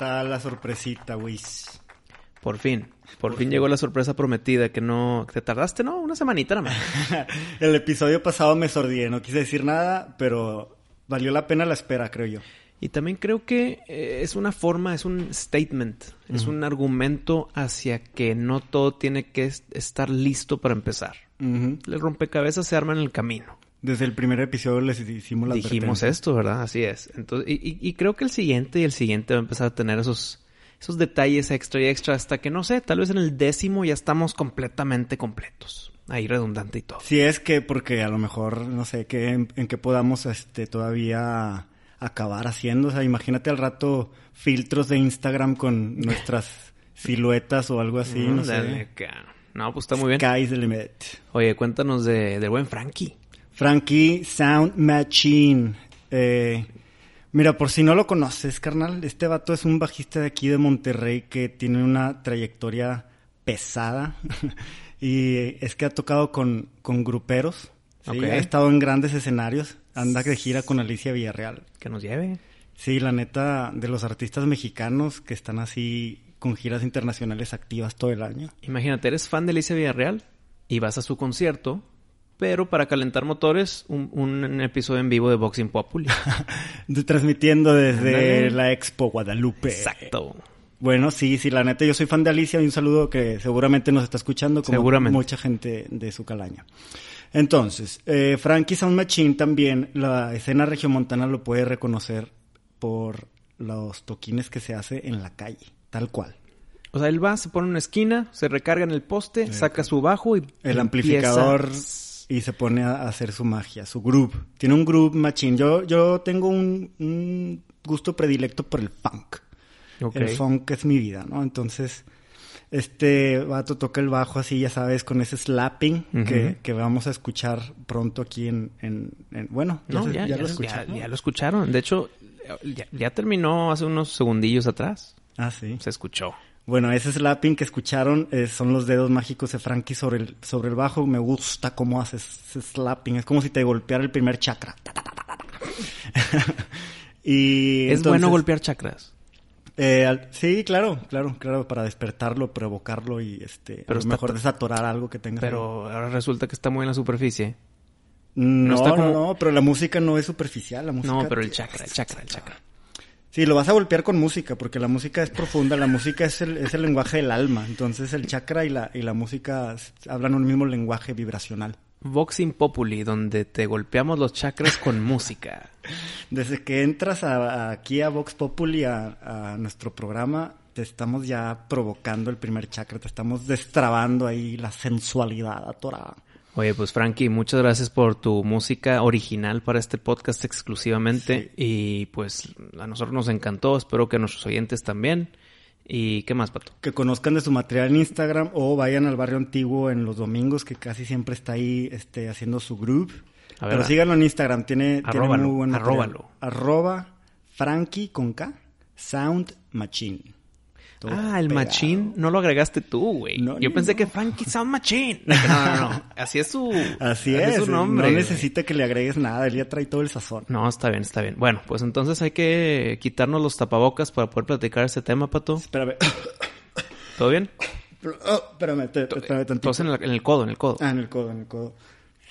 ¿Qué tal la sorpresita, Wiz? Por fin. Por, fin llegó la sorpresa prometida que no... Te tardaste, ¿no? Una semanita nada más. El episodio pasado me sordié, no quise decir nada, pero valió la pena la espera, creo yo. Y también creo que eh, es una forma, es un statement, es un argumento hacia que no todo tiene que es- estar listo para empezar. Ujú. El rompecabezas se arma en el camino. Desde el primer episodio les hicimos la Dijimos esto, ¿verdad? Así es. Entonces, y, y- y creo que el siguiente y el siguiente va a empezar a tener esos, esos detalles extra y extra hasta que, no sé, tal vez en el décimo ya estamos completamente completos. Ahí redundante y todo. Si es que, porque a lo mejor, no sé, qué, en, en qué podamos este, todavía acabar haciendo. O sea, imagínate al rato filtros de Instagram con nuestras siluetas o algo así, no Ándale, sé. No, pues está muy bien. Sky's the limit. Oye, cuéntanos de, del buen Frankie. Frankie Sound Machine. Eh, mira, por si no lo conoces, carnal, este vato es un bajista de aquí de Monterrey que tiene una trayectoria pesada. y es que ha tocado con, con gruperos. ¿sí? Ha estado en grandes escenarios. Anda de gira con Alicia Villarreal. Que nos lleve. Sí, la neta, de los artistas mexicanos que están así con giras internacionales activas todo el año. Imagínate, eres fan de Alicia Villarreal y vas a su concierto, pero para calentar motores, un, un episodio en vivo de Boxing Populi. Transmitiendo desde la Expo Guadalupe. Exacto. Bueno, sí, sí, la neta, yo soy fan de Alicia y un saludo que seguramente nos está escuchando como Seguramente. mucha gente de su calaña. Entonces, eh, Frankie Sound Machine también, la escena regiomontana lo puede reconocer por los toquines que se hace en la calle, tal cual. O sea, él va, se pone en una esquina, se recarga en el poste, saca su bajo y El amplificador y se pone a hacer su magia, su groove. Tiene un groove machine. Yo, yo tengo un, un gusto predilecto por el funk. El funk es mi vida, ¿no? Entonces, este vato toca el bajo así, ya sabes, con ese slapping que, que vamos a escuchar pronto aquí en... en- en- bueno, ya, No, se- ya, ya ya- lo escucharon. ya lo escucharon. De hecho, ya, ya terminó hace unos segundillos atrás. Ah, sí. Se escuchó. Bueno, ese slapping que escucharon eh, son los dedos mágicos de Frankie sobre el, sobre el bajo. Me gusta cómo hace ese slapping. Es como si te golpeara el primer chakra. y es entonces, bueno golpear chakras. eh, al- sí, claro, claro, claro, para despertarlo, provocarlo y este, Pero a lo mejor to- desatorar algo que tengas. ahí. Pero ahora resulta que está muy en la superficie. No, no no, está como- no, pero la música no es superficial, la música. No, pero el chakra, el chakra, el chakra. Sí, lo vas a golpear con música, porque la música es profunda, la música es el, es el lenguaje del alma. Entonces el chakra y la, y la música hablan un mismo lenguaje vibracional. Boxing Populi, donde te golpeamos los chakras con música. Desde que entras a- a- aquí a Vox Populi, a, a nuestro programa, te estamos ya provocando el primer chakra, te estamos destrabando ahí la sensualidad atorada. Oye, pues Frankie, muchas gracias por tu música original para este podcast exclusivamente. Y pues a nosotros nos encantó, espero que a nuestros oyentes también. ¿Y qué más, Pato? Que conozcan de su material en Instagram o vayan al barrio antiguo en los domingos, que casi siempre está ahí este, haciendo su. A ver, Pero síganlo en Instagram, tiene, tiene Arróbalo, muy buen material. arróbalo. Arroba Frankie con K, Sound Machine. Todo Ah, el pegado. Machine no lo agregaste tú, güey. No, Yo pensé no. que Frankie Sound Machine. No, no, no. Así es su, Así es, su nombre. no necesita que le agregues nada, él ya trae todo el sazón. No, está bien, está bien. Bueno, pues entonces hay que quitarnos los tapabocas para poder platicar este tema, Pato. Espérame, ¿Todo bien? Oh, espérame, te- espérame tantito. En, la- en el codo, en el codo. Ah, en el codo, en el codo.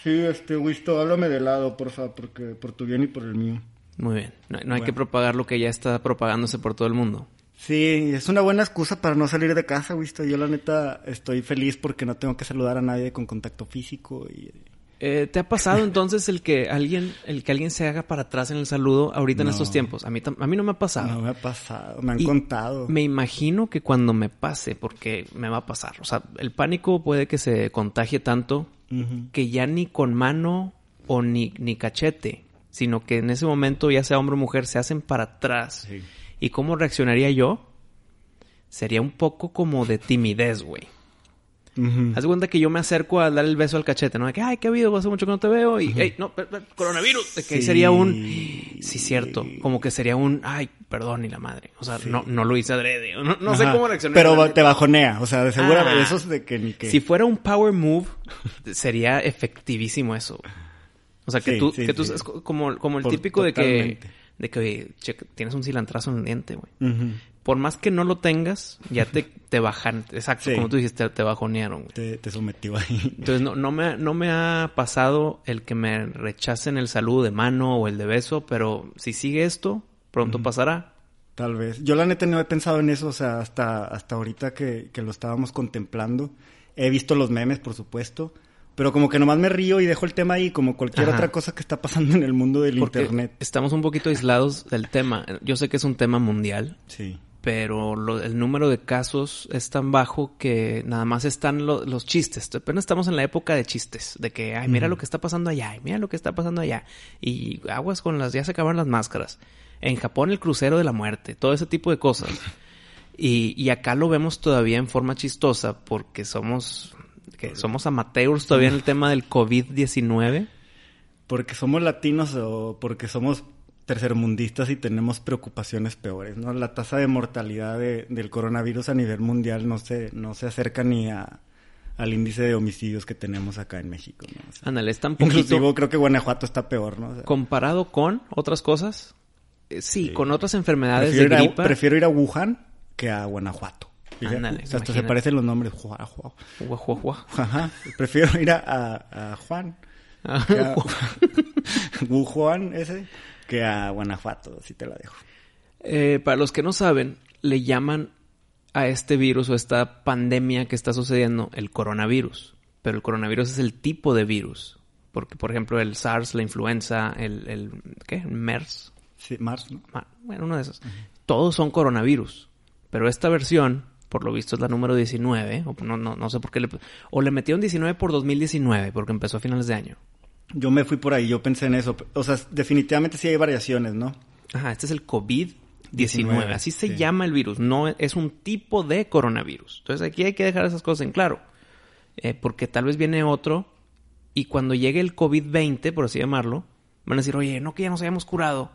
Sí, este, Wisto, háblame de lado, porfa, porque por tu bien y por el mío. Muy bien. No, no hay que propagar lo que ya está propagándose por todo el mundo. Sí, es una buena excusa para no salir de casa, Wisto. Yo la neta estoy feliz porque no tengo que saludar a nadie con contacto físico y... Eh, ¿Te ha pasado entonces el que alguien, el que alguien se haga para atrás en el saludo ahorita en estos tiempos? A mí, a mí no me ha pasado. No me ha pasado, me han Y contado. Me imagino que cuando me pase, porque me va a pasar, o sea, el pánico puede que se contagie tanto que ya ni con mano o ni, ni cachete, sino que en ese momento, ya sea hombre o mujer, se hacen para atrás. Sí. ¿Y cómo reaccionaría yo? Sería un poco como de timidez, güey. Haz cuenta que yo me acerco a dar el beso al cachete, ¿no? De que, ay, qué ha habido, hace mucho que no te veo. Y, hey, no, coronavirus. De que ahí Sí. sería un, sí, cierto. Como que sería un, ay, perdón, y la madre. O sea, Sí. no, no lo hice adrede. No, no sé cómo reaccionar. Pero te bajonea, o sea, de seguro Ah. esos de que ni que... Si fuera un power move, sería efectivísimo eso. O sea, que Sí, tú, que tú es co- como, como el Por- típico de que. De que, oye, tienes un cilantrazo en el diente, güey. Por más que no lo tengas, ya te, te bajan, exacto, como tú dijiste, te bajonearon, güey. Te, te sometió ahí. Entonces, no, no, me, no me ha pasado el que me rechacen el saludo de mano o el de beso, pero si sigue esto, pronto pasará. Tal vez. Yo la neta no he pensado en eso, o sea, hasta, hasta ahorita que, que lo estábamos contemplando. He visto los memes, por supuesto, pero como que nomás me río y dejo el tema ahí, como cualquier otra cosa que está pasando en el mundo del Internet. Estamos un poquito aislados del tema. Yo sé que es un tema mundial. Sí. Pero el número de casos es tan bajo que nada más están los chistes. Apenas estamos en la época de chistes. De que, ay, mira lo que está pasando allá. Mira lo que está pasando allá. Y aguas con las... Ya se acabaron las máscaras. En Japón el crucero de la muerte. Todo ese tipo de cosas. Y, y acá lo vemos todavía en forma chistosa porque somos que somos amateurs todavía en el tema del COVID-19. Porque somos latinos o porque somos tercermundistas y tenemos preocupaciones peores, ¿no? La tasa de mortalidad del coronavirus a nivel mundial no se, no se acerca ni a, al índice de homicidios que tenemos acá en México, ¿no? Ándale, está un poquito... creo que Guanajuato está peor, ¿no? comparado con otras cosas, eh, sí, con otras enfermedades de gripa... prefiero ir a Wuhan que a Guanajuato. Ándale, se parecen los nombres. Ajá. Prefiero ir a, Juan. Ah, Juan ese que a Guanajuato, si te la dejo. Eh, para los que no saben, le llaman a este virus o esta pandemia que está sucediendo el coronavirus. Pero el coronavirus es el tipo de virus. Porque, por ejemplo, el SARS, la influenza, el, el ¿qué? MERS. Sí, MERS, ¿no? Bueno, uno de esos. Todos son coronavirus. Pero esta versión por lo visto es la número 19, o no, no, no sé por qué le... O le metieron 19 por 2019, porque empezó a finales de año. Yo me fui por ahí, yo pensé en eso. O sea, definitivamente sí hay variaciones, ¿no? Ajá, este es el COVID-19, así se llama el virus, no es un tipo de coronavirus. Entonces aquí hay que dejar esas cosas en claro, eh, porque tal vez viene otro y cuando llegue el COVID-20, por así llamarlo, van a decir, oye, no que ya nos hayamos curado.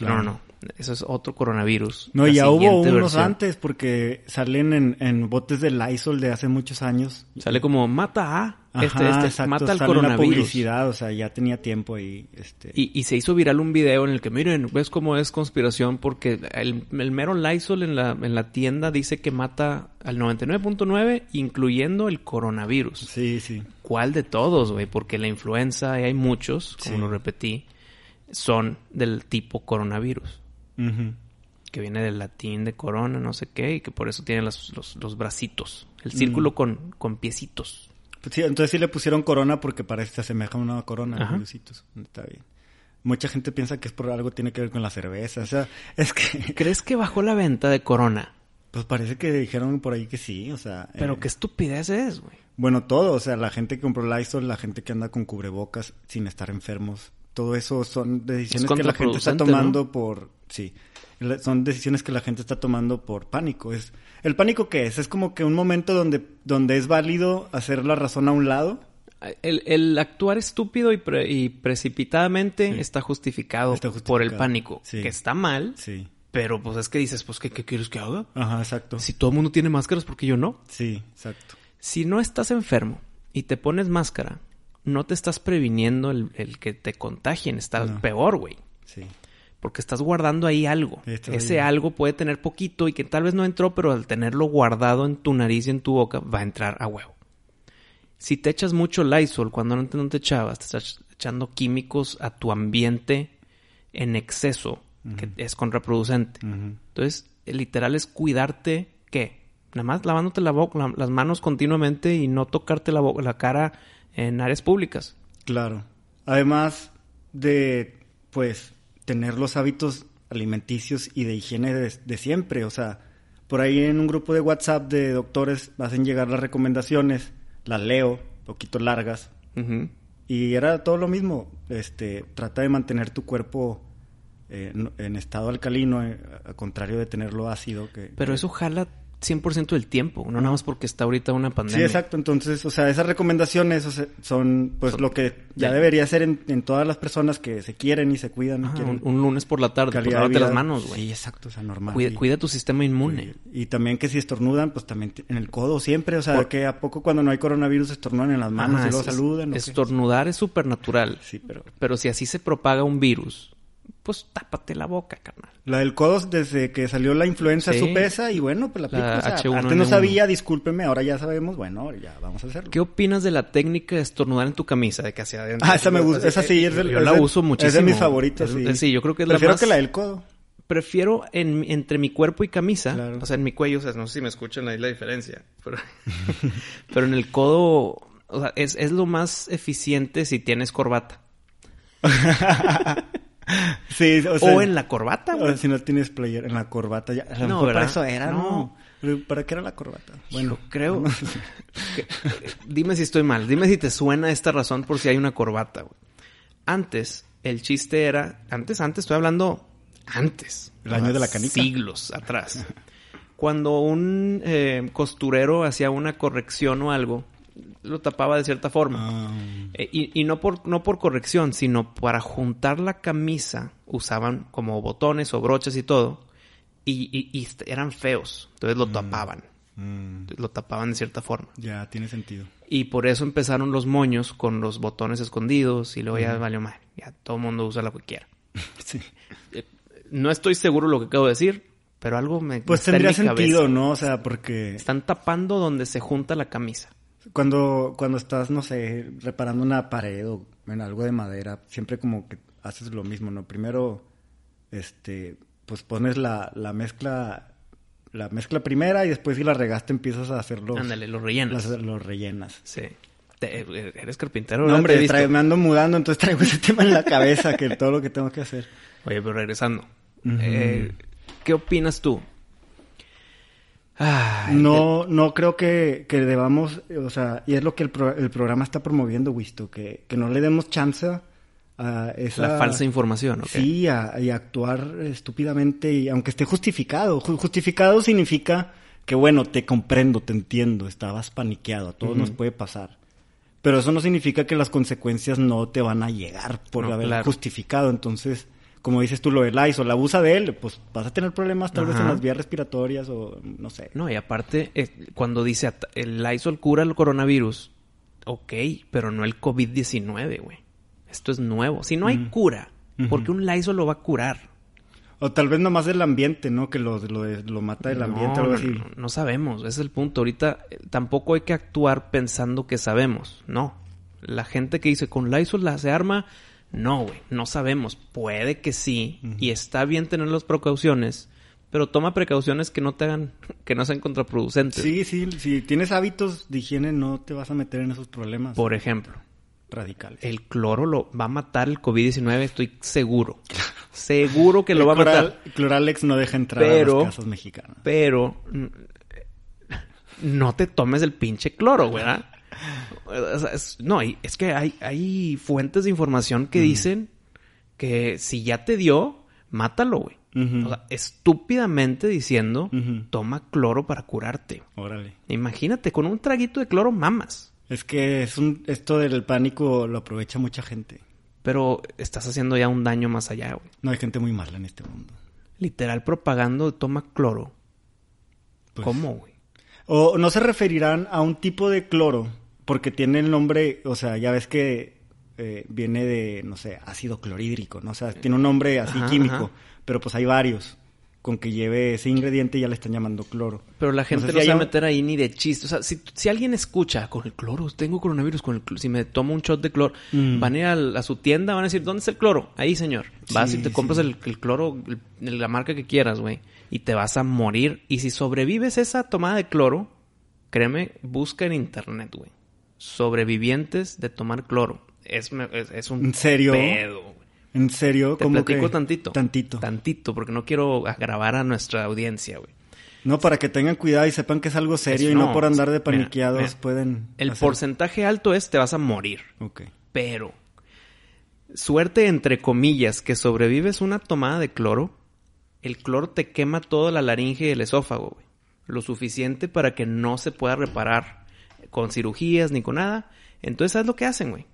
No, no, no. Eso es otro coronavirus. No, ya hubo unos antes porque salen en, en, botes de Lysol de hace muchos años. Sale como mata a este, este mata al coronavirus. publicidad, o sea, ya tenía tiempo ahí. Este... Y, y, se hizo viral un video en el que, miren, ves cómo es conspiración porque el, el mero Lysol en la, en la tienda dice que mata al 99.9, incluyendo el coronavirus. Sí, sí. ¿Cuál de todos, güey? Porque la influenza, hay muchos, como lo repetí, son del tipo coronavirus que viene del latín de corona, no sé qué, y que por eso tiene los, los, bracitos, el círculo mm. con, con piecitos. Pues sí, entonces sí le pusieron corona porque parece que se asemeja a una corona, Está bien. Mucha gente piensa que es por algo tiene que ver con la cerveza, o sea, es que... ¿Crees que bajó la venta de corona? Pues parece que dijeron por ahí que sí, o sea... Pero eh, qué estupidez es, güey. Bueno, todo, o sea, la gente que compró Lysol, la gente que anda con cubrebocas sin estar enfermos, todo eso son decisiones que la gente está tomando por sí son decisiones que la gente está tomando por pánico. Es el pánico qué es es como que un momento donde donde es válido hacer la razón a un lado. El, actuar estúpido y, precipitadamente está, justificado por el pánico que está mal sí. pero pues es que dices pues qué, qué quieres que haga ajá exacto. Si todo el mundo tiene máscaras porque yo no sí exacto. Si no estás enfermo y te pones máscara no te estás previniendo el, que te contagien. Está peor, güey. Sí. Porque estás guardando ahí algo. Ese algo puede tener poquito y que tal vez no entró, pero al tenerlo guardado en tu nariz y en tu boca, va a entrar a huevo. Si te echas mucho Lysol cuando no te, no te echabas, te estás echando químicos a tu ambiente en exceso, que es contraproducente. Entonces, literal es cuidarte, ¿qué? Nada más lavándote la boca, las manos continuamente y no tocarte la, la cara en áreas públicas. Claro. Además de, pues, tener los hábitos alimenticios y de higiene de, siempre. O sea, por ahí en un grupo de WhatsApp de doctores hacen llegar las recomendaciones, las leo, poquito largas. Y era todo lo mismo. Este, trata de mantener tu cuerpo eh, en, estado alcalino, eh, a contrario de tenerlo ácido. Que, Pero eso jala 100% del tiempo, no nada más porque está ahorita una pandemia. Sí, exacto. Entonces, o sea, esas recomendaciones son pues lo que ya, debería ser en, todas las personas que se quieren y se cuidan. un, lunes por la tarde, pues lávate las manos, güey. Sí, exacto, o sea, normal. Cuida, tu sistema inmune. Y, también que si estornudan, pues también en el codo siempre, o sea, que a poco cuando no hay coronavirus estornudan en las manos y luego saludan. Estornudar es súper natural. Sí, pero... Pero si así se propaga un virus, pues tápate la boca, carnal. La del codo, desde que salió la influenza, su pesa y bueno, pues la, la antes no sabía, discúlpeme, ahora ya sabemos, bueno, ya vamos a hacerlo. ¿Qué opinas de la técnica de estornudar en tu camisa? De que hacia adentro. Ah, esa me gusta, esa sí, es Yo la uso muchísimo. Es de mis favoritos, sí. Sí, yo creo que es Prefiero la más... que la del codo. Prefiero en, entre mi cuerpo y camisa, o sea, en mi cuello, o sea, no sé si me escuchan ahí la diferencia, pero, pero en el codo, o sea, es, es lo más eficiente si tienes corbata. sí, o, sea, o en la corbata, güey. si no tienes player en la corbata, ya. no, para eso era, ¿no? ¿Para qué era la corbata? Bueno, creo. dime si estoy mal. Dime si te suena esta razón por si hay una corbata, güey. Antes, el chiste era. Antes, antes, estoy hablando. Antes. El año de la canica. Siglos atrás. Cuando un eh, costurero hacía una corrección o algo, lo tapaba de cierta forma. Ah. Eh, y, no, por, no por corrección, sino para juntar la camisa usaban como botones o broches y todo. Y, eran feos. Entonces lo mm. tapaban. Mm. Lo tapaban de cierta forma. Ya, tiene sentido. Y por eso empezaron los moños con los botones escondidos y luego ya valió mal. Ya todo el mundo usa lo que quiera. sí. Eh, no estoy seguro lo que acabo de decir, pero algo me... Pues tendría sentido, ¿no? O sea, porque... Están tapando donde se junta la camisa. Cuando, cuando estás, no sé, reparando una pared o en algo de madera, siempre como que haces lo mismo, ¿no? Primero, este, pues pones la, la mezcla la mezcla primera y después si la regaste empiezas a hacerlo. Ándale, los rellenas. los rellenas. Sí. eres carpintero, No, hombre, me ando mudando, entonces traigo ese tema en la cabeza, que todo lo que tengo que hacer. Oye, pero regresando. eh, ¿Qué opinas tú? No, no creo que, que, debamos, o sea, y es lo que el, el programa está promoviendo, Wisto, que, que, no le demos chance a esa... La falsa información, ¿ok? Sí, a, y actuar estúpidamente, y aunque esté justificado. Justificado significa que, bueno, te comprendo, te entiendo, estabas paniqueado, a todos nos puede pasar. Pero eso no significa que las consecuencias no te van a llegar por haber justificado, entonces como dices tú, lo del Lysol, abusa de él, pues vas a tener problemas tal vez en las vías respiratorias o no sé. No, y aparte, eh, cuando dice el Lysol cura el coronavirus, ok, pero no el COVID-19, güey. Esto es nuevo. Si no hay cura, ¿por qué un Lysol lo va a curar? O tal vez nomás el ambiente, ¿no? Que lo, lo, mata el ambiente o algo así. No, no, sabemos, ese es el punto. Ahorita eh, tampoco hay que actuar pensando que sabemos, no. La gente que dice con Lysol la se arma, no, güey, no sabemos. Puede que sí, y está bien tener las precauciones, pero toma precauciones que no te hagan, que no sean contraproducentes. Sí, sí, si tienes hábitos de higiene no te vas a meter en esos problemas. Por ejemplo, radicales. El cloro lo va a matar el COVID-19, estoy seguro. seguro que lo va a matar. Cloralex no deja entrar a las casas mexicanas. Pero no te tomes el pinche cloro, ¿verdad? No, es que hay, hay fuentes de información que dicen que si ya te dio, mátalo, güey. o sea, estúpidamente diciendo, toma cloro para curarte. Órale. Imagínate, con un traguito de cloro mamas. Es que es un, esto del pánico lo aprovecha mucha gente. Pero estás haciendo ya un daño más allá, güey. No, hay gente muy mala en este mundo. Literal propagando toma cloro. Pues ¿Cómo, güey? O no se referirán a un tipo de cloro porque tiene el nombre, o sea, ya ves que eh, viene de, no sé, ácido clorhídrico, ¿no? O sea, tiene un nombre así químico, pero pues hay varios. Con que lleve ese ingrediente ya le están llamando cloro. Pero la gente no, se va a meter ahí ni de chiste. O sea, si, alguien escucha con el cloro, tengo coronavirus con el cloro, si me tomo un shot de cloro, mm. van a ir a, su tienda, van a decir, ¿dónde está el cloro? Ahí, señor. Vas y te compras el, cloro, de la marca que quieras, güey. Y te vas a morir. Y si sobrevives esa tomada de cloro, créeme, busca en internet, güey sobrevivientes de tomar cloro. Es, es, un ¿En serio? pedo. ¿En serio? Te platico tantito. Tantito. Tantito, porque no quiero agravar a nuestra audiencia, güey. No, para que tengan cuidado y sepan que es algo serio y no, por andar de paniqueados pueden... El porcentaje alto es te vas a morir. Ok. Pero, suerte entre comillas que sobrevives una tomada de cloro, el cloro te quema toda la laringe y el esófago, güey. Lo suficiente para que no se pueda reparar con cirugías ni con nada. Entonces, ¿sabes lo que hacen, güey?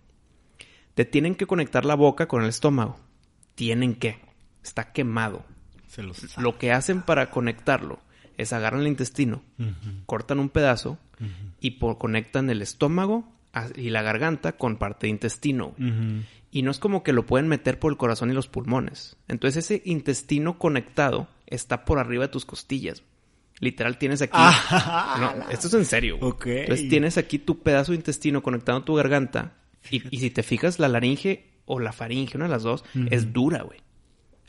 Te tienen que conectar la boca con el estómago. Tienen que. Está quemado. lo que hacen para conectarlo es agarran el intestino, cortan un pedazo y por, conectan el estómago y la garganta con parte de intestino. Y no es como que lo pueden meter por el corazón y los pulmones. Entonces ese intestino conectado está por arriba de tus costillas. Literal tienes aquí... Ah, no, esto es en serio. Entonces tienes aquí tu pedazo de intestino conectado a tu garganta. Y, si te fijas, la laringe o la faringe, una de las dos, es dura, güey.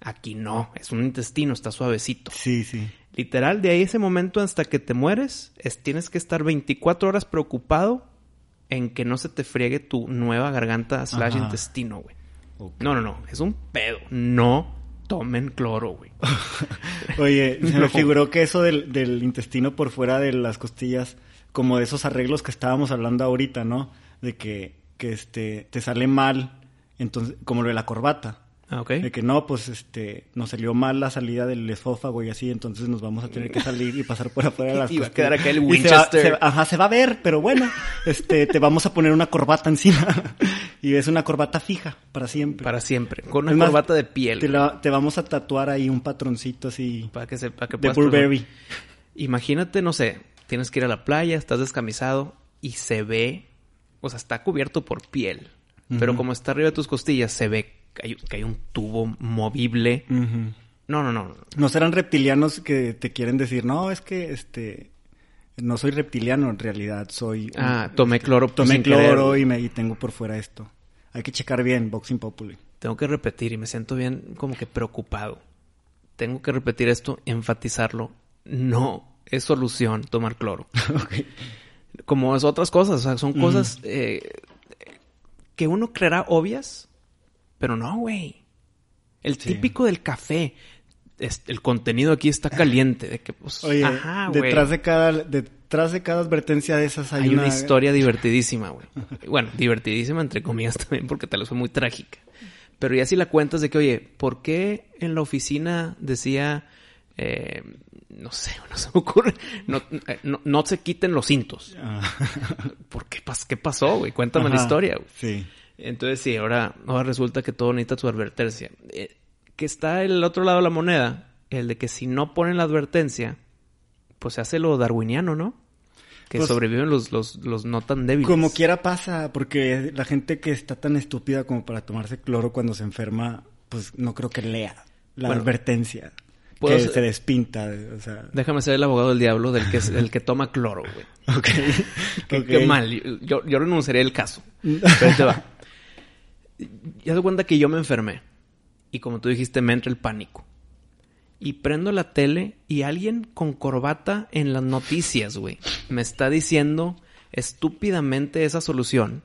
Aquí no, es un intestino, está suavecito. Sí, sí. Literal, de ahí ese momento hasta que te mueres, es, tienes que estar 24 horas preocupado en que no se te friegue tu nueva garganta slash intestino, güey. No, no, no. Es un pedo. No tomen cloro, güey. Oye, se me figuró que eso del, del, intestino por fuera de las costillas, como de esos arreglos que estábamos hablando ahorita, ¿no? De que, que este, te sale mal, entonces, como lo de la corbata. Ah. De que no, pues este, nos salió mal la salida del esófago y así, entonces nos vamos a tener que salir y pasar por afuera de las Y va a quedar acá el Winchester. ajá, se va a ver, pero bueno, este, te vamos a poner una corbata encima. y es una corbata fija, para siempre. Para siempre. Con una corbata de piel. Te, vamos a tatuar ahí un patroncito así. Para que se, para que De Burberry. Imagínate, no sé, tienes que ir a la playa, estás descamisado y se ve, o sea, está cubierto por piel. Pero como está arriba de tus costillas, se ve que hay, un tubo movible. No, no, no. No serán reptilianos que te quieren decir, no, es que este no soy reptiliano en realidad, soy Ah, tomé cloro, tomé cloro y me y tengo por fuera esto. Hay que checar bien Boxing Populi. Tengo que repetir y me siento bien como que preocupado. Tengo que repetir esto, enfatizarlo. No es solución tomar cloro. Como es otras cosas, o sea, son cosas eh, que uno creerá obvias, pero no, güey. El típico del café. el contenido aquí está caliente. De que, pues, Oye, detrás de cada, detrás de cada advertencia de esas hay, una... historia divertidísima, güey. bueno, divertidísima entre comillas también, porque tal vez fue muy trágica. Pero ya si la cuentas de que, oye, ¿por qué en la oficina decía, eh, no sé, no se me ocurre, no, eh, no, se quiten los cintos? Ah. ¿Por qué, qué pasó, güey? Cuéntame la historia, güey. Sí. Entonces sí, ahora, ahora resulta que todo necesita su advertencia. Eh, que está el otro lado de la moneda, el de que si no ponen la advertencia, pues se hace lo darwiniano, ¿no? Que pues sobreviven los, los, los no tan débiles. Como quiera pasa, porque la gente que está tan estúpida como para tomarse cloro cuando se enferma, pues no creo que lea la advertencia. Que se despinta, o sea... Déjame ser el abogado del diablo del que, el que toma cloro, güey. Ok. Qué, mal. Yo, yo renunciaría al caso. Pero te va. Ya se cuenta que yo me enfermé. Y como tú dijiste, me entra el pánico. Y prendo la tele y alguien con corbata en las noticias, güey, me está diciendo estúpidamente esa solución.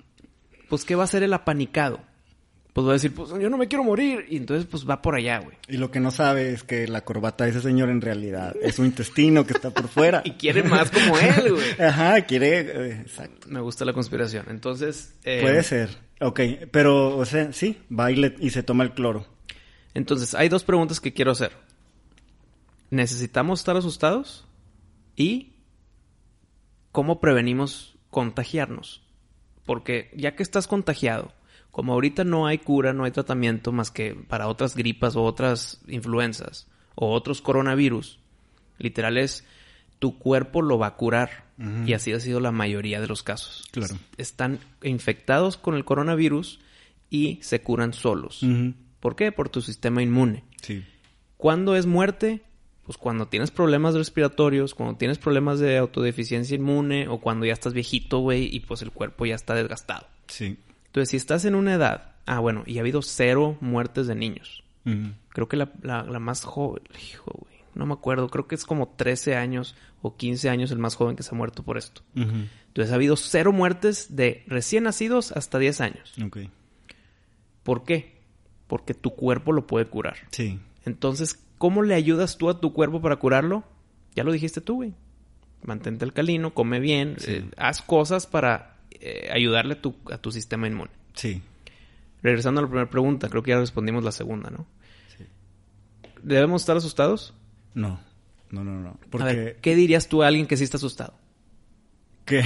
Pues, ¿qué va a ser el apanicado? Pues va a decir, pues yo no me quiero morir. Y entonces, pues va por allá, güey. Y lo que no sabe es que la corbata de ese señor en realidad es su intestino que está por fuera. y quiere más como él, güey. Ajá, quiere. Eh, exacto. Me gusta la conspiración. Entonces. Eh, Puede ser. Ok, pero, o sea, sí, va y, se toma el cloro. Entonces, hay dos preguntas que quiero hacer. ¿Necesitamos estar asustados? ¿Y cómo prevenimos contagiarnos? Porque ya que estás contagiado, como ahorita no hay cura, no hay tratamiento más que para otras gripas o otras influencias o otros coronavirus, literal es tu cuerpo lo va a curar. Y así ha sido la mayoría de los casos. Claro. Están infectados con el coronavirus y se curan solos. ¿Por qué? Por tu sistema inmune. Sí. ¿Cuándo es muerte? Pues cuando tienes problemas respiratorios, cuando tienes problemas de autodeficiencia inmune o cuando ya estás viejito, güey, y pues el cuerpo ya está desgastado. Sí. Entonces, si estás en una edad... Ah, bueno, y ha habido cero muertes de niños. Creo que la, la, la más joven... Hijo, güey no me acuerdo, creo que es como 13 años o 15 años el más joven que se ha muerto por esto. Entonces ha habido cero muertes de recién nacidos hasta 10 años. Okay. ¿Por qué? Porque tu cuerpo lo puede curar. Sí. Entonces, ¿cómo le ayudas tú a tu cuerpo para curarlo? Ya lo dijiste tú, güey. Mantente alcalino, come bien, eh, haz cosas para eh, ayudarle a tu, a tu sistema inmune. Sí. Regresando a la primera pregunta, creo que ya respondimos la segunda, ¿no? Sí. ¿Debemos estar asustados? No, no, no, no. Porque... ¿qué dirías tú a alguien que sí está asustado? Que,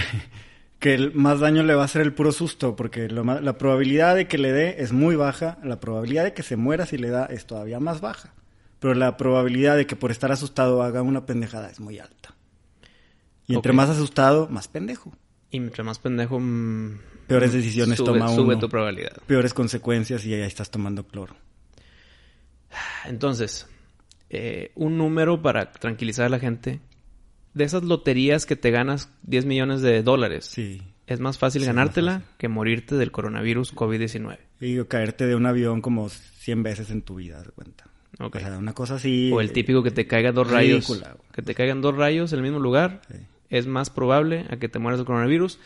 que el más daño le va a hacer el puro susto, porque la probabilidad de que le dé es muy baja, la probabilidad de que se muera si le da es todavía más baja, pero la probabilidad de que por estar asustado haga una pendejada es muy alta. Y entre más asustado, más pendejo. Y entre más pendejo, mm, peores decisiones toma uno. Sube tu probabilidad. Peores consecuencias y ya estás tomando cloro. Entonces, eh, un número para tranquilizar a la gente. De esas loterías que te ganas 10 millones de dólares. Sí. Es más fácil ganártela que morirte del coronavirus COVID-19. Y caerte de un avión como 100 veces en tu vida, de cuenta. O sea, una cosa así. O el típico que te caigan dos rayos. Que te caigan dos rayos en el mismo lugar. Es más probable a que te mueras del coronavirus.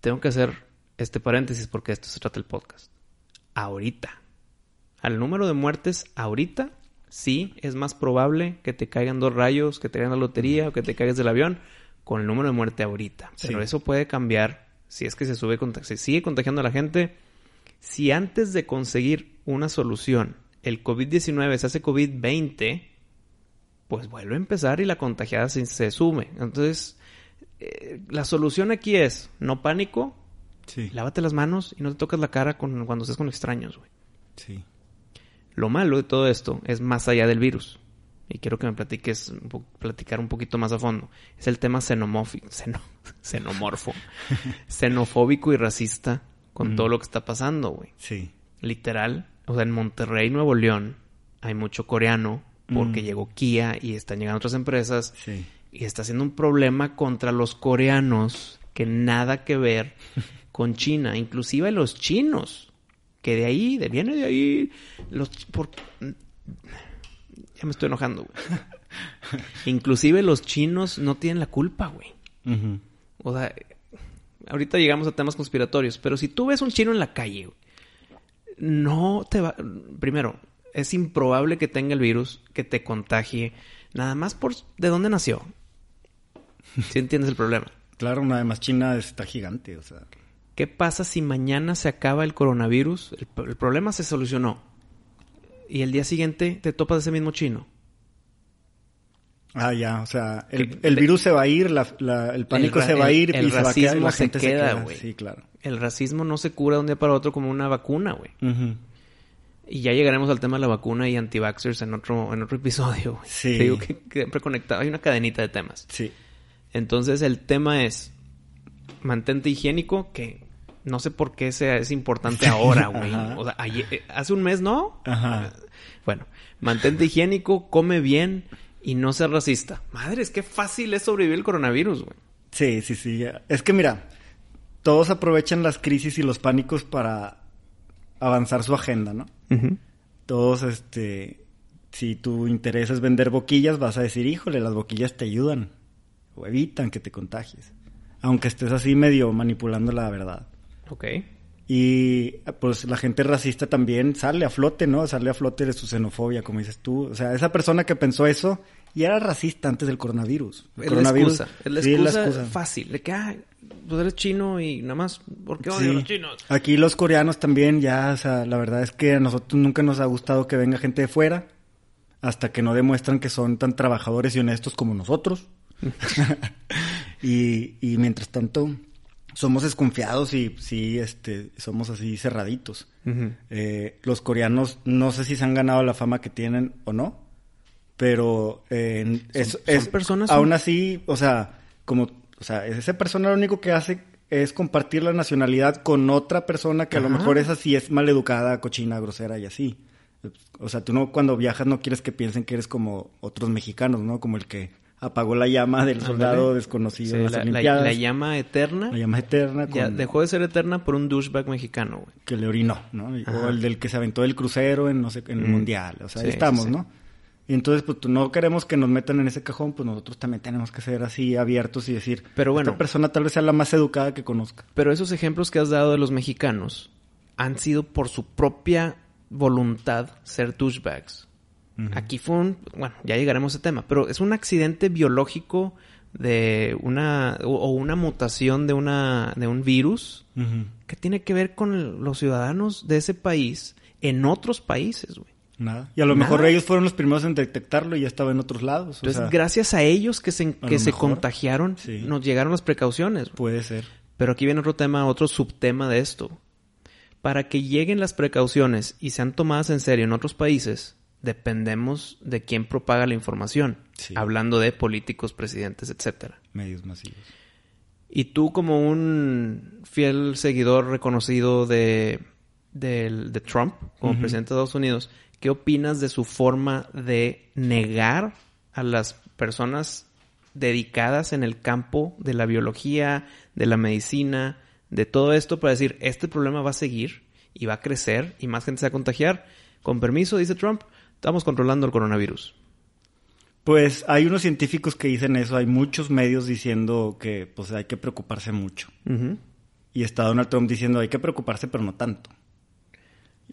Tengo que hacer este paréntesis porque esto se trata el podcast. Ahorita. Al número de muertes ahorita, sí es más probable que te caigan dos rayos, que te caigan la lotería o que te caigas del avión con el número de muerte ahorita. Pero eso puede cambiar si es que se sube, se sigue contagiando a la gente. Si antes de conseguir una solución el COVID-19 se hace COVID-20, pues vuelve a empezar y la contagiada se, sume. Entonces, eh, la solución aquí es no pánico, sí. lávate las manos y no te tocas la cara con, cuando estés con extraños, güey. Sí. Lo malo de todo esto es más allá del virus. Y quiero que me platiques, platicar un poquito más a fondo. Es el tema xenomórfico, xenomorfo, xenofóbico y racista con todo lo que está pasando, güey. Sí. Literal, o sea, en Monterrey, Nuevo León, hay mucho coreano porque mm. llegó Kia y están llegando otras empresas. Y está siendo un problema contra los coreanos que nada que ver con China, inclusive los chinos, que de ahí, de, viene de ahí, los... Por, ya me estoy enojando, güey. inclusive los chinos no tienen la culpa, güey. O sea, ahorita llegamos a temas conspiratorios, pero si tú ves un chino en la calle, güey, no te va... Primero, es improbable que tenga el virus, que te contagie, nada más por de dónde nació. ¿Sí entiendes el problema? Claro, nada más China está gigante, o sea. ¿Qué pasa si mañana se acaba el coronavirus? El, problema se solucionó. Y el día siguiente te topas ese mismo chino. Ah, ya, o sea, el, virus se va a ir, el pánico se va a ir y se va a quedar, la gente se queda, güey. Sí, claro el racismo no se cura de un día para otro como una vacuna, güey. Y ya llegaremos al tema de la vacuna y anti-vaxxers en otro, en otro episodio, güey. Sí. Te digo que, siempre conectado. Hay una cadenita de temas. Sí. Entonces, el tema es mantente higiénico, que no sé por qué sea, es importante ahora, güey. o sea, eh, hace un mes, ¿no? Ajá. Bueno, mantente higiénico, come bien y no seas racista. Madre, es que fácil es sobrevivir el coronavirus, güey. Sí, sí, sí. Es que mira, todos aprovechan las crisis y los pánicos para avanzar su agenda, ¿no? Todos, este, si tu interés es vender boquillas, vas a decir, híjole, las boquillas te ayudan o evitan que te contagies, aunque estés así medio manipulando la verdad. Ok. Y pues la gente racista también sale a flote, ¿no? Sale a flote de su xenofobia, como dices tú. O sea, esa persona que pensó eso y era racista antes del coronavirus. es coronavirus, la excusa. Es la, excusa fácil. De que, ah, pues eres chino y nada más. ¿Por qué odio a los chinos? Aquí los coreanos también ya, o sea, la verdad es que a nosotros nunca nos ha gustado que venga gente de fuera. Hasta que no demuestran que son tan trabajadores y honestos como nosotros. y, y mientras tanto, somos desconfiados y sí, este, somos así cerraditos. Eh, los coreanos no sé si se han ganado la fama que tienen o no pero eh, es, personas aún así, o sea, como, o sea, esa persona lo único que hace es compartir la nacionalidad con otra persona que a lo mejor es así, es maleducada, cochina, grosera y así. O sea, tú no cuando viajas no quieres que piensen que eres como otros mexicanos, ¿no? Como el que apagó la llama del soldado desconocido en las la, Olimpiadas. La, llama eterna. La llama eterna. Ya dejó de ser eterna por un douchebag mexicano, güey. Que le orinó, ¿no? O el del que se aventó del crucero en, no sé, en el mm. mundial. O sea, ahí estamos, ¿no? Y entonces, pues no queremos que nos metan en ese cajón, pues nosotros también tenemos que ser así abiertos y decir, pero bueno, esta persona tal vez sea la más educada que conozca. Pero esos ejemplos que has dado de los mexicanos han sido por su propia voluntad ser douchebags. Aquí fue un, bueno, ya llegaremos a ese tema, pero es un accidente biológico de una o, una mutación de una de un virus que tiene que ver con los ciudadanos de ese país en otros países, güey. Nada. Y a lo mejor ellos fueron los primeros en detectarlo y ya estaba en otros lados. Entonces, gracias a ellos que se, que se contagiaron, nos llegaron las precauciones. Puede ser. Pero aquí viene otro tema, otro subtema de esto. Para que lleguen las precauciones y sean tomadas en serio en otros países, dependemos de quién propaga la información. Hablando de políticos, presidentes, etcétera. Medios masivos. Y tú como un fiel seguidor reconocido de, de, Trump como presidente de Estados Unidos, ¿qué opinas de su forma de negar a las personas dedicadas en el campo de la biología, de la medicina, de todo esto para decir, este problema va a seguir y va a crecer y más gente se va a contagiar? Con permiso, dice Trump, estamos controlando el coronavirus. Pues hay unos científicos que dicen eso, hay muchos medios diciendo que pues hay que preocuparse mucho. Y está Donald Trump diciendo hay que preocuparse pero no tanto.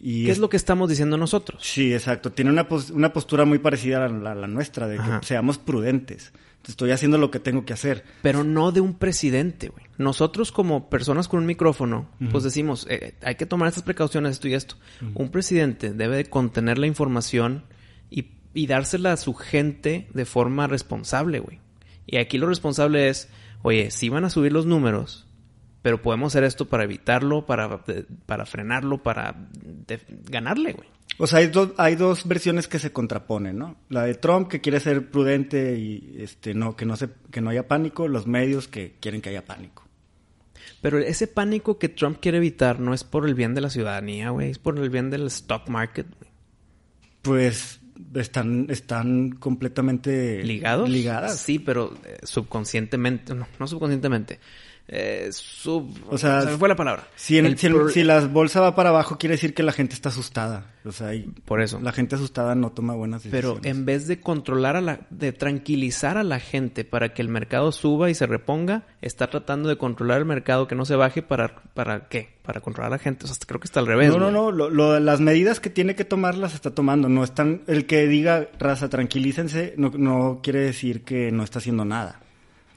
Y ¿Qué es, lo que estamos diciendo nosotros? Sí, exacto. Tiene una, una postura muy parecida a la, nuestra, de que seamos prudentes. Estoy haciendo lo que tengo que hacer. Pero no de un presidente, güey. Nosotros como personas con un micrófono, pues decimos, eh, hay que tomar estas precauciones, esto y esto. Un presidente debe de contener la información y, y dársela a su gente de forma responsable, güey. Y aquí lo responsable es, oye, si van a subir los números, pero podemos hacer esto para evitarlo, para, para frenarlo, para ganarle, güey. O sea, hay, hay dos versiones que se contraponen, ¿no? La de Trump que quiere ser prudente y este no que no se que no haya pánico, los medios que quieren que haya pánico. Pero ese pánico que Trump quiere evitar no es por el bien de la ciudadanía, güey, es por el bien del stock market. Güey. Pues están están completamente ligados. Ligadas. Sí, pero eh, subconscientemente, no, no subconscientemente eh, sub... O sea, se me fue la palabra. Si, si, la bolsa va para abajo, quiere decir que la gente está asustada. O sea, por eso. La gente asustada no toma buenas decisiones. Pero en vez de controlar a la... de tranquilizar a la gente para que el mercado suba y se reponga, está tratando de controlar el mercado que no se baje para... ¿Para qué? Para controlar a la gente. O sea, creo que está al revés. No, no, no. las medidas que tiene que tomar las está tomando. No están... El que diga, raza, tranquilícense, no, no quiere decir que no está haciendo nada.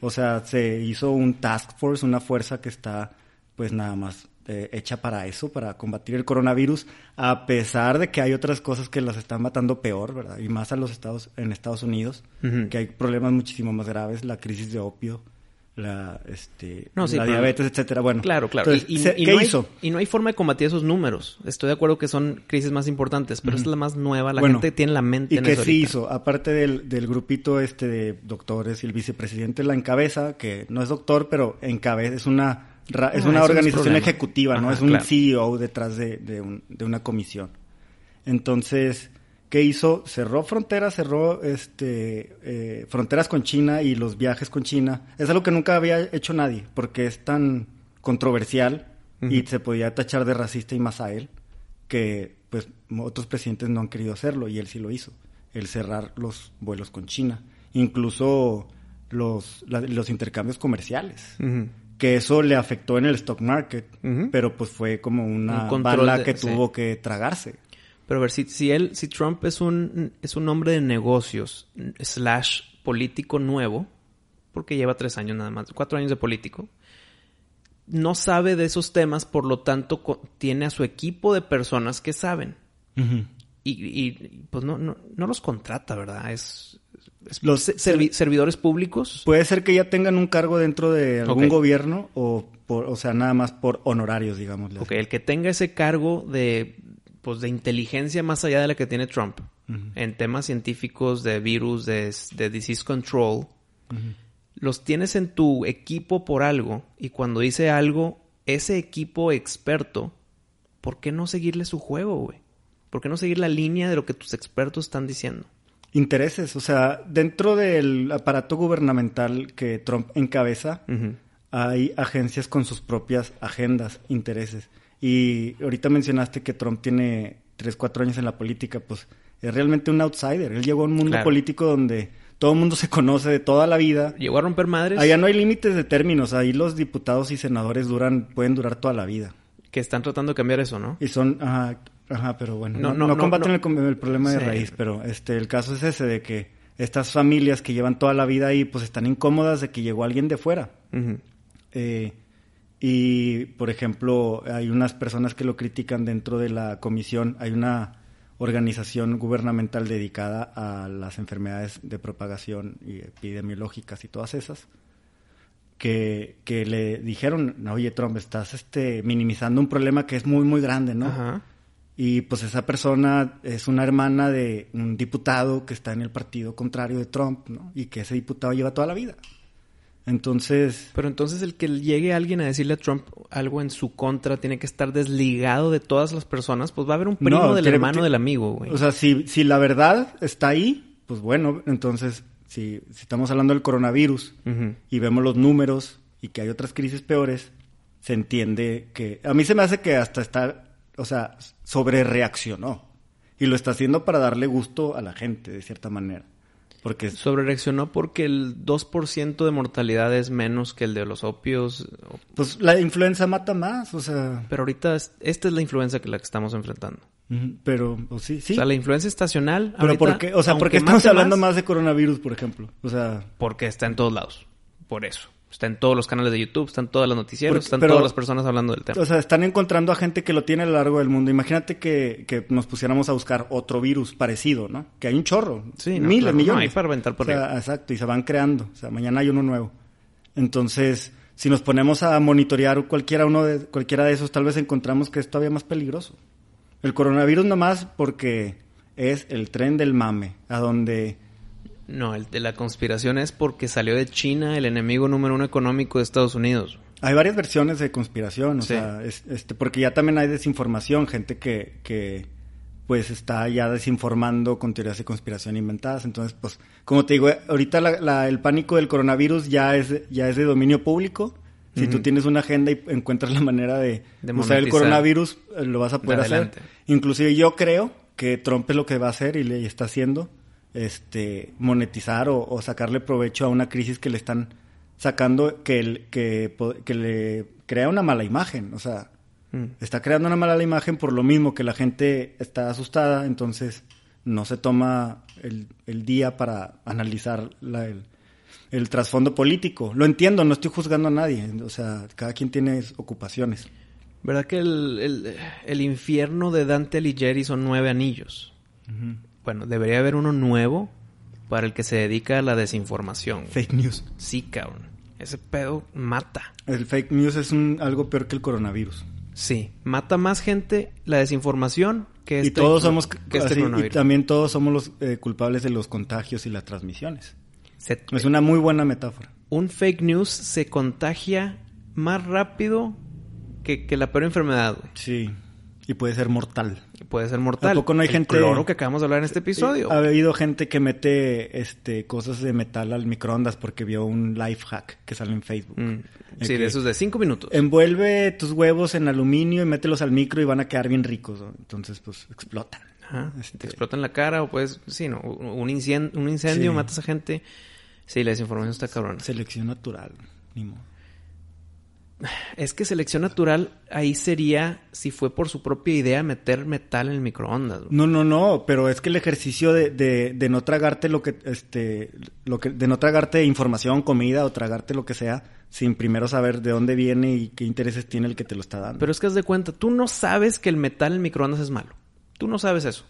O sea, se hizo un task force, una fuerza que está pues nada más eh, hecha para eso, para combatir el coronavirus, a pesar de que hay otras cosas que las están matando peor, ¿verdad? Y más a los Estados, en Estados Unidos, que hay problemas muchísimo más graves, la crisis de opio, la, este, la diabetes, etcétera. Bueno, claro, claro. y, ¿qué no hizo? Hay, y no hay forma de combatir esos números. Estoy de acuerdo que son crisis más importantes, pero esta es la más nueva. La gente tiene la mente ¿Y qué sí hizo? Aparte del, del grupito este de doctores y el vicepresidente la encabeza, que no es doctor, pero encabeza, es una es una organización ejecutiva, ¿no? es un CEO detrás de, de, un, de una comisión. Entonces, ¿Qué hizo? Cerró fronteras, cerró este, eh, fronteras con China y los viajes con China. Es algo que nunca había hecho nadie, porque es tan controversial y se podía tachar de racista y más a él, que pues otros presidentes no han querido hacerlo y él sí lo hizo, el cerrar los vuelos con China, incluso los, los intercambios comerciales. Que eso le afectó en el stock market, pero pues fue como una bala que tuvo que tragarse. Pero a ver, si, si él, si Trump es un, es un hombre de negocios slash político nuevo, porque lleva tres años nada más, cuatro años de político, no sabe de esos temas, por lo tanto tiene a su equipo de personas que saben. y, pues no, no, no, los contrata, ¿verdad? Es, los servidores públicos. Puede ser que ya tengan un cargo dentro de algún gobierno o, por, o sea, nada más por honorarios, digamos. Ok, el que tenga ese cargo de pues de inteligencia más allá de la que tiene Trump en temas científicos de virus, de, disease control, los tienes en tu equipo por algo y cuando dice algo, ese equipo experto, ¿por qué no seguirle su juego, güey? ¿Por qué no seguir la línea de lo que tus expertos están diciendo? Intereses, o sea, dentro del aparato gubernamental que Trump encabeza, hay agencias con sus propias agendas, intereses. Y ahorita mencionaste que Trump tiene 3, 4 años en la política, pues es realmente un outsider. Él llegó a un mundo político donde todo el mundo se conoce de toda la vida. Llegó a romper madres. Allá no hay límites de términos, ahí los diputados y senadores duran, pueden durar toda la vida. Que están tratando de cambiar eso, ¿no? Y son, ajá, ajá pero bueno, no, no, combaten el, problema de raíz, pero este, el caso es ese de que estas familias que llevan toda la vida ahí, pues están incómodas de que llegó alguien de fuera. eh, y, por ejemplo, hay unas personas que lo critican dentro de la comisión. Hay una organización gubernamental dedicada a las enfermedades de propagación y epidemiológicas y todas esas, que, que le dijeron, oye Trump, estás este, minimizando un problema que es muy, muy grande, ¿no? Y pues esa persona es una hermana de un diputado que está en el partido contrario de Trump, ¿no? Y que ese diputado lleva toda la vida. Entonces... Pero entonces el que llegue alguien a decirle a Trump algo en su contra tiene que estar desligado de todas las personas, pues va a haber un primo del hermano del amigo, güey. O sea, si, si la verdad está ahí, pues bueno, entonces si, si estamos hablando del coronavirus y vemos los números y que hay otras crisis peores, se entiende que... A mí se me hace que hasta está, o sea, sobre reaccionó. Y lo está haciendo para darle gusto a la gente, de cierta manera. Porque... Sobre reaccionó porque el 2% de mortalidad es menos que el de los opios. Pues la influenza mata más, o sea... Pero ahorita esta es la influenza que la que estamos enfrentando. Pero, pues, sí, sí. O sea, la influenza estacional. Pero ¿por qué? O sea, ¿por qué estamos hablando más de coronavirus, por ejemplo? O sea... Porque está en todos lados. Por eso. Está en todos los canales de YouTube, están todas las noticieros, están todas las personas hablando del tema. O sea, están encontrando a gente que lo tiene a lo largo del mundo. Imagínate que, que nos pusiéramos a buscar otro virus parecido, ¿no? Que hay un chorro. Sí, miles, millones. No, hay para aventar por o sea, Exacto, y se van creando. O sea, mañana hay uno nuevo. Entonces, si nos ponemos a monitorear cualquiera, uno de, cualquiera de esos, tal vez encontramos que es todavía más peligroso. El coronavirus nomás porque es el tren del mame, a donde no, el de la conspiración es porque salió de China el enemigo número uno económico de Estados Unidos. Hay varias versiones de conspiración, o sea, este, porque ya también hay desinformación, gente que, que pues está ya desinformando con teorías de conspiración inventadas. Entonces, pues, como te digo, ahorita la, el pánico del coronavirus ya es, ya es de dominio público. Si tú tienes una agenda y encuentras la manera de, usar el coronavirus, eh, lo vas a poder hacer. Inclusive yo creo que Trump es lo que va a hacer y le está haciendo este, monetizar o, sacarle provecho a una crisis que le están sacando que, que, que le crea una mala imagen. O sea, mm. está creando una mala imagen por lo mismo que la gente está asustada, entonces no se toma el, el día para analizar la, el, el trasfondo político. Lo entiendo, no estoy juzgando a nadie. O sea, cada quien tiene ocupaciones. ¿Verdad que el, el, el infierno de Dante Alighieri son nueve anillos? Bueno, debería haber uno nuevo para el que se dedica a la desinformación. Fake news. Sí, cabrón. Ese pedo mata. El fake news es un, algo peor que el coronavirus. Sí, mata más gente la desinformación que este, y todos somos que este y también todos somos los eh, culpables de los contagios y las transmisiones. es una muy buena metáfora. Un fake news se contagia más rápido que, que la peor enfermedad. Sí. Y puede ser mortal. Puede ser mortal. Tampoco no hay gente. Cloro que acabamos de hablar en este episodio. Ha habido gente que mete este cosas de metal al microondas porque vio un life hack que sale en Facebook. Mm. Sí, de esos de cinco minutos. Envuelve tus huevos en aluminio y mételos al micro y van a quedar bien ricos. Entonces, pues explotan. Ajá. Te este, explotan la cara o pues, sí, no, un incendio, un incendio matas a gente. Sí, la desinformación está cabrón. Selección natural, ni modo. Es que selección natural ahí sería, si fue por su propia idea, meter metal en el microondas. No, no, no, pero es que el ejercicio de, de, de, no tragarte lo que, este, lo que, de no tragarte información, comida o tragarte lo que sea, sin primero saber de dónde viene y qué intereses tiene el que te lo está dando. Pero es que haz de cuenta, tú no sabes que el metal en el microondas es malo. Tú no sabes eso.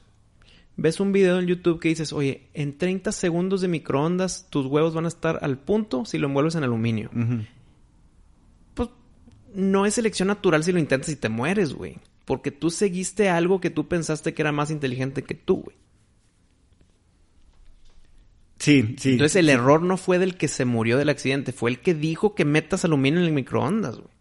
Ves un video en YouTube que dices, oye, en 30 segundos de microondas tus huevos van a estar al punto si lo envuelves en aluminio no es selección natural si lo intentas y te mueres, güey. Porque tú seguiste algo que tú pensaste que era más inteligente que tú, güey. Sí, sí. Entonces el error no fue del que se murió del accidente, fue el que dijo que metas aluminio en el microondas, güey.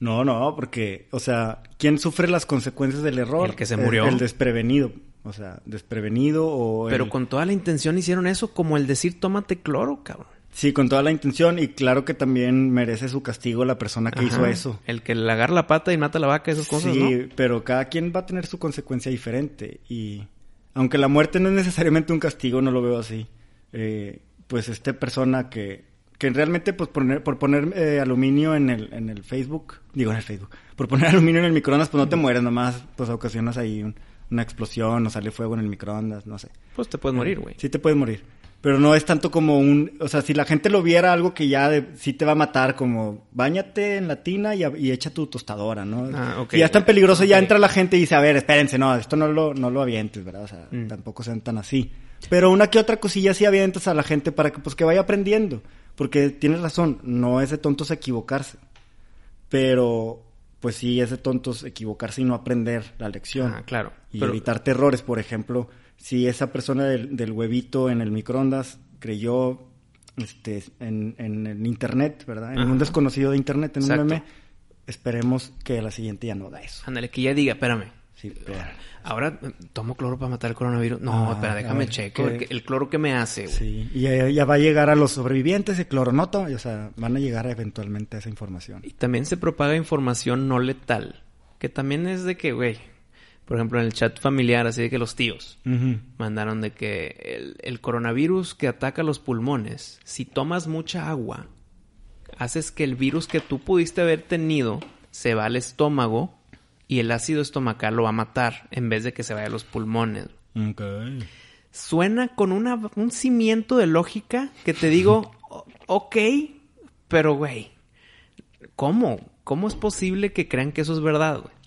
No, no, porque, o sea, ¿quién sufre las consecuencias del error? El que se murió. El, desprevenido. O sea, desprevenido o. Pero con toda la intención hicieron eso, como el decir tómate cloro, cabrón. Sí, con toda la intención y claro que también merece su castigo la persona que hizo eso. El que le agarra la pata y mata la vaca, esas cosas, sí, pero cada quien va a tener su consecuencia diferente y aunque la muerte no es necesariamente un castigo, no lo veo así. Eh, pues esta persona que, que realmente pues poner, por poner eh, aluminio en el, en el Facebook, digo en el Facebook, por poner aluminio en el microondas pues no te mueres, nomás pues ocasionas ahí una explosión o sale fuego en el microondas, no sé. Pues te puedes morir, güey. Sí te puedes morir. Pero no es tanto como un, o sea, si la gente lo viera algo que ya de, sí te va a matar, como bañate en la tina y, echa tu tostadora, ¿no? Ah, okay. Y ya es tan peligroso, ya entra la gente y dice, a ver, espérense, no, esto no lo, no lo avientes, ¿verdad? O sea, mm. tampoco sean tan así. Pero una que otra cosilla sí avientas a la gente para que, pues, que vaya aprendiendo. Porque tienes razón, no es de tontos equivocarse. Pero, pues sí, es de tontos equivocarse y no aprender la lección. Ah, claro. Y evitar terrores, por ejemplo si esa persona del, huevito en el microondas creyó este, en, en, internet, ¿verdad? En un desconocido de internet, en un meme. Esperemos que la siguiente ya no da eso. Ándale, que ya diga, espérame. Sí, pero... Ahora tomo cloro para matar el coronavirus. No, ah, espera, déjame checo. El, cloro que me hace, güey. Sí, y ya, va a llegar a los sobrevivientes el cloronoto. O sea, van a llegar eventualmente a esa información. Y también se propaga información no letal. Que también es de que, güey, por ejemplo, en el chat familiar, así de que los tíos mandaron de que el, coronavirus que ataca los pulmones, si tomas mucha agua, haces que el virus que tú pudiste haber tenido se va al estómago y el ácido estomacal lo va a matar en vez de que se vaya a los pulmones. Suena con una, un cimiento de lógica que te digo, ok, pero güey, ¿cómo? ¿Cómo es posible que crean que eso es verdad, güey?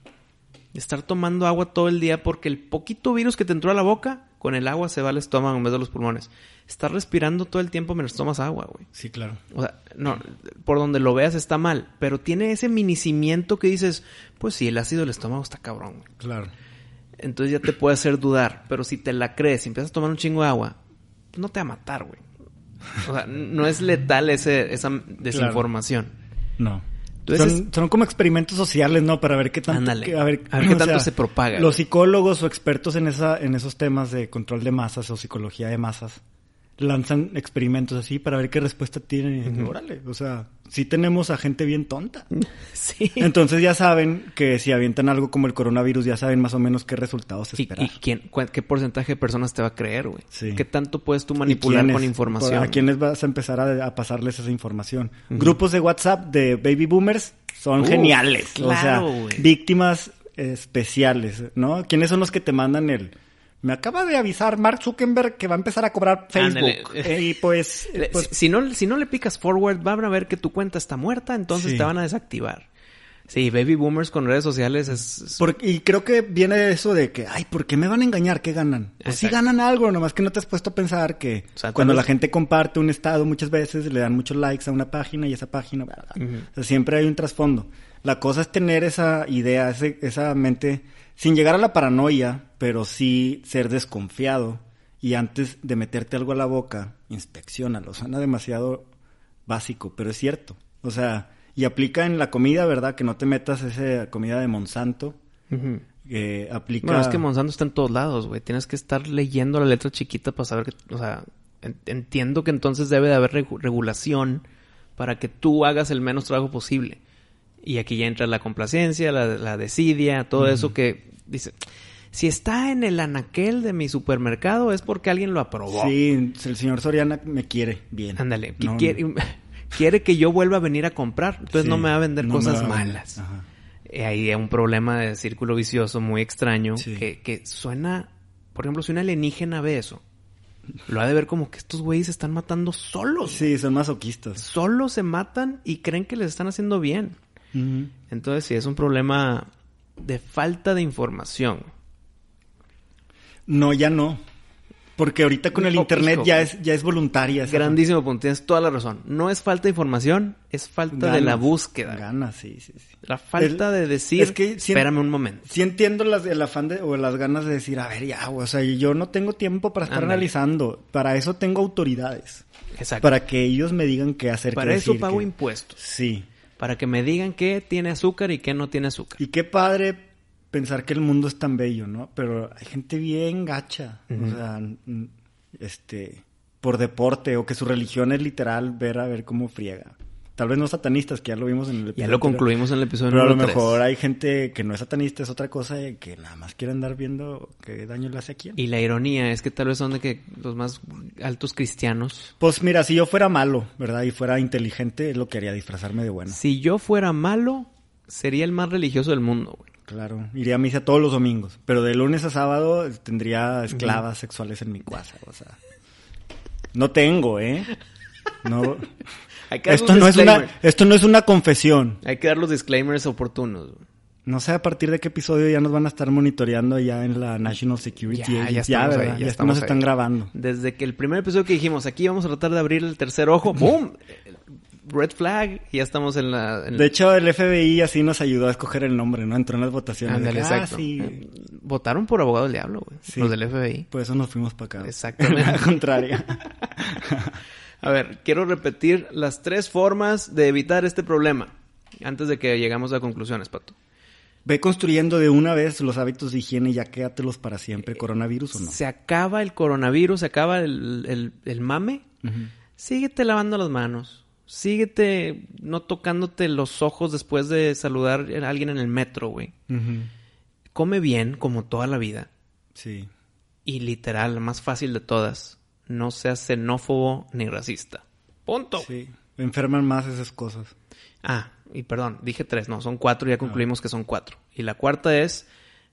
Estar tomando agua todo el día porque el poquito virus que te entró a la boca, con el agua se va al estómago en vez de los pulmones. Estás respirando todo el tiempo mientras tomas agua, güey. Sí, claro. O sea, no, por donde lo veas está mal, pero tiene ese minicimiento que dices, pues sí, el ácido del estómago está cabrón. Güey. Claro. Entonces ya te puede hacer dudar, pero si te la crees y empiezas a tomar un chingo de agua, pues no te va a matar, güey. O sea, no es letal ese, esa desinformación. No son, como experimentos sociales, ¿no? Para ver qué tanto, a ver, qué tanto se propaga. Los psicólogos o expertos en esa, en esos temas de control de masas o psicología de masas lanzan experimentos así para ver qué respuesta tienen. Órale, o sea, sí tenemos a gente bien tonta. Sí. Entonces ya saben que si avientan algo como el coronavirus, ya saben más o menos qué resultados esperar. ¿Y, quién, qué porcentaje de personas te va a creer, güey? Sí. ¿Qué tanto puedes tú manipular con información? ¿A quiénes vas a empezar a, pasarles esa información? Grupos de WhatsApp de baby boomers son geniales. o sea, víctimas especiales, ¿no? ¿Quiénes son los que te mandan el me acaba de avisar Mark Zuckerberg que va a empezar a cobrar Facebook. Eh, y pues, pues, Si, no, si no le picas forward, van a ver que tu cuenta está muerta, entonces te van a desactivar. Sí, baby boomers con redes sociales es... y creo que viene eso de que, ay, ¿por qué me van a engañar? ¿Qué ganan? Pues sí ganan algo, nomás que no te has puesto a pensar que cuando la gente comparte un estado muchas veces le dan muchos likes a una página y esa página, siempre hay un trasfondo. La cosa es tener esa idea, esa mente sin llegar a la paranoia, pero sí ser desconfiado y antes de meterte algo a la boca, inspeccionalo. Suena demasiado básico, pero es cierto. O sea, y aplica en la comida, ¿verdad? Que no te metas esa comida de Monsanto. aplica... Bueno, es que Monsanto está en todos lados, güey. Tienes que estar leyendo la letra chiquita para saber que... O sea, entiendo que entonces debe de haber regulación para que tú hagas el menos trabajo posible. Y aquí ya entra la complacencia, la, la desidia, todo eso que dice, si está en el anaquel de mi supermercado es porque alguien lo aprobó. Sí, el señor Soriana me quiere bien. Ándale, quiere, que yo vuelva a venir a comprar, entonces no me va a vender cosas malas. Eh, ahí hay un problema de círculo vicioso muy extraño que, que suena, por ejemplo, si un alienígena ve eso, lo ha de ver como que estos güeyes se están matando solos. Sí, son masoquistas. Solos se matan y creen que les están haciendo bien. Entonces sí, es un problema de falta de información. No, ya no. Porque ahorita con el internet ya es, ya es voluntaria. Grandísimo punto, tienes toda la razón. No es falta de información, es falta de la búsqueda. Ganas, sí, sí, sí. La falta de decir, es que espérame un momento. Sí entiendo las, el afán de, o las ganas de decir, a ver, ya, o sea, yo no tengo tiempo para estar analizando. Para eso tengo autoridades. Exacto. Para que ellos me digan qué hacer. Para eso pago impuestos. Sí para que me digan qué tiene azúcar y qué no tiene azúcar. Y qué padre pensar que el mundo es tan bello, ¿no? Pero hay gente bien gacha, o sea, este, por deporte o que su religión es literal ver a ver cómo friega. Tal vez no satanistas, que ya lo vimos en el episodio. Ya lo concluimos en el episodio Pero a lo mejor hay gente que no es satanista, es otra cosa, y que nada más quiere andar viendo qué daño le hace a quién. Y la ironía es que tal vez son de que los más altos cristianos. Pues mira, si yo fuera malo, ¿verdad? Y fuera inteligente, es lo que haría, disfrazarme de bueno. Si yo fuera malo, sería el más religioso del mundo, güey. Claro, iría a misa todos los domingos, pero de lunes a sábado tendría esclavas sexuales en mi casa, o sea. No tengo, ¿eh? No esto, no es una, esto no es una confesión. Hay que dar los disclaimers oportunos. No sé a partir de qué episodio ya nos van a estar monitoreando ya en la National Security. Ya, ya, estamos, ya, ya estamos están grabando. Desde que el primer episodio que dijimos, aquí vamos a tratar de abrir el tercer ojo, ¡boom! Red flag, y ya estamos en la... De hecho, el FBI así nos ayudó a escoger el nombre, ¿no? Entró en las votaciones. Ah, eh, Votaron por abogado del diablo, güey. Los del FBI. Por eso nos fuimos para acá. Exactamente. la contraria. A ver, quiero repetir las tres formas de evitar este problema antes de que llegamos a conclusiones, Pato. Ve construyendo de una vez los hábitos de higiene y ya quédatelos para siempre, coronavirus o no. Se acaba el coronavirus, se acaba el, mame. Síguete lavando las manos. Síguete no tocándote los ojos después de saludar a alguien en el metro, güey. Come bien, como toda la vida. Sí. Y literal, la más fácil de todas no seas xenófobo ni racista. Punto. Sí, enferman más esas cosas. Ah, y perdón, dije tres, no, son cuatro, ya concluimos que son cuatro. Y la cuarta es,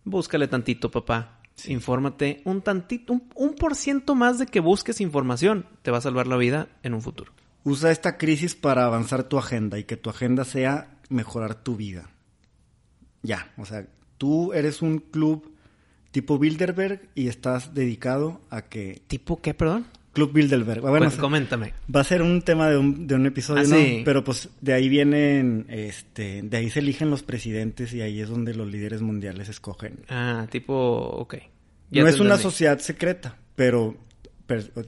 búscale tantito, papá. Infórmate un tantito, un, un por ciento más de que busques información. Te va a salvar la vida en un futuro. Usa esta crisis para avanzar tu agenda y que tu agenda sea mejorar tu vida. Ya, o sea, tú eres un club tipo Bilderberg y estás dedicado a que... ¿Tipo qué, perdón? Club Bilderberg. Bueno, coméntame. Va a ser un tema de un, de un episodio, ah, ¿no? Pero pues de ahí vienen, este, de ahí se eligen los presidentes y ahí es donde los líderes mundiales escogen. Ah, tipo, ok. no es una sociedad secreta, pero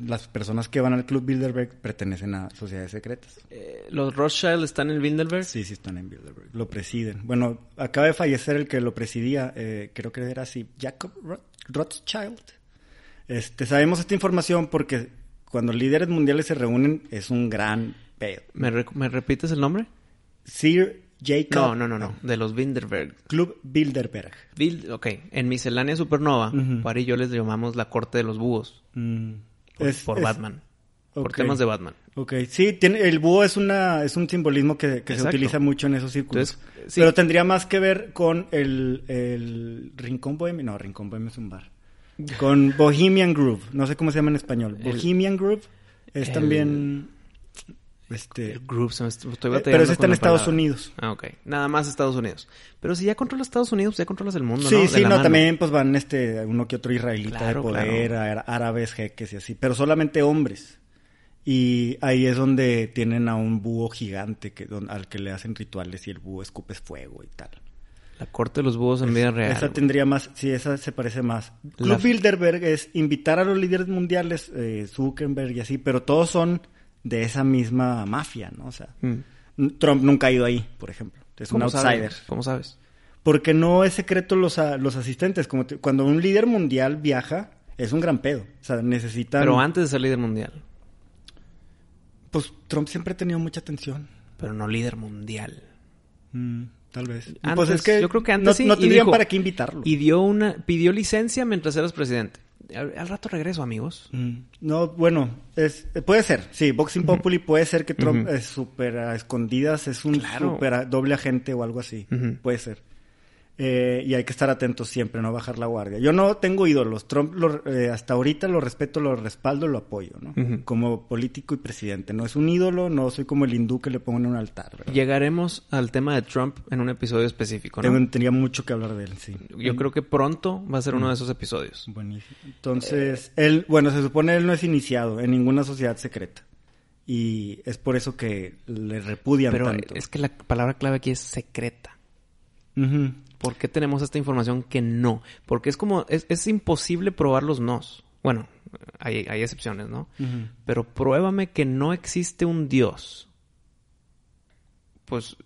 las personas que van al Club Bilderberg pertenecen a sociedades secretas. Eh, ¿Los Rothschild están en Bilderberg? Sí, sí están en Bilderberg. Lo presiden. Bueno, acaba de fallecer el que lo presidía, eh, creo que era así, Jacob Rothschild. Este, sabemos esta información porque cuando líderes mundiales se reúnen es un gran pedo. ¿Me, repites el nombre? Sir Jacob. No, no, no, no. De los Bilderberg. Club Bilderberg. ok. En Miscelánea Supernova, uh y yo les llamamos la corte de los búhos. Mm por, Batman. Por temas de Batman. Ok, sí, tiene, el búho es una es un simbolismo que, se utiliza mucho en esos círculos. Pero tendría más que ver con el, el Rincón Bohemio. No, Rincón Bohemio es un bar. Con Bohemian Groove. No sé cómo se llama en español. Bohemian Groove es también... Este, groove, estoy eh, pero eso está en Estados Unidos. Ah, ok. Nada más Estados Unidos. Pero si ya controlas Estados Unidos, ya controlas el mundo, sí, ¿no? Sí, sí, no, también pues van este, uno que otro israelita de poder, árabes, jeques y así. Pero solamente hombres. Y ahí es donde tienen a un búho gigante que, al que le hacen rituales y el búho escupe fuego y tal. La corte de los búhos en vida real. Esa tendría más, sí, esa se parece más. Club Bilderberg es invitar a los líderes mundiales, eh, Zuckerberg y así, pero todos son de esa misma mafia, ¿no? O sea, mm. Trump nunca ha ido ahí, por ejemplo. Es un outsider. ¿Cómo sabes? Porque no es secreto los, los asistentes. Como cuando un líder mundial viaja, es un gran pedo. O sea, necesitan... Pero antes de ser líder mundial. Pues Trump siempre ha tenido mucha atención. Pero no líder mundial. Mm, tal vez. pues es que yo creo que antes no, tendrían para qué invitarlo. Y dio una, pidió licencia mientras eras presidente. Al, rato regreso, amigos. Mm. No, bueno, es, puede ser. Sí, Boxing Populi puede ser que Trump es súper a escondidas, es un súper doble agente o algo así. Puede ser. Eh, y hay que estar atentos siempre, no bajar la guardia. Yo no tengo ídolos. Trump eh, hasta ahorita lo respeto, lo respaldo, lo apoyo, ¿no? Como político y presidente. No es un ídolo, no soy como el hindú que le pongo en un altar. Llegaremos al tema de Trump en un episodio específico, ¿no? Tenía mucho que hablar de él, sí. Yo creo que pronto va a ser uno de esos episodios. Buenísimo. Entonces, él, bueno, se supone él no es iniciado en ninguna sociedad secreta. Y es por eso que le repudian Pero tanto. es que la palabra clave aquí es secreta. ¿Por qué tenemos esta información que no? Porque es como, es, imposible probar los nos. Bueno, hay, excepciones, ¿no? Pero pruébame que no existe un Dios. Pues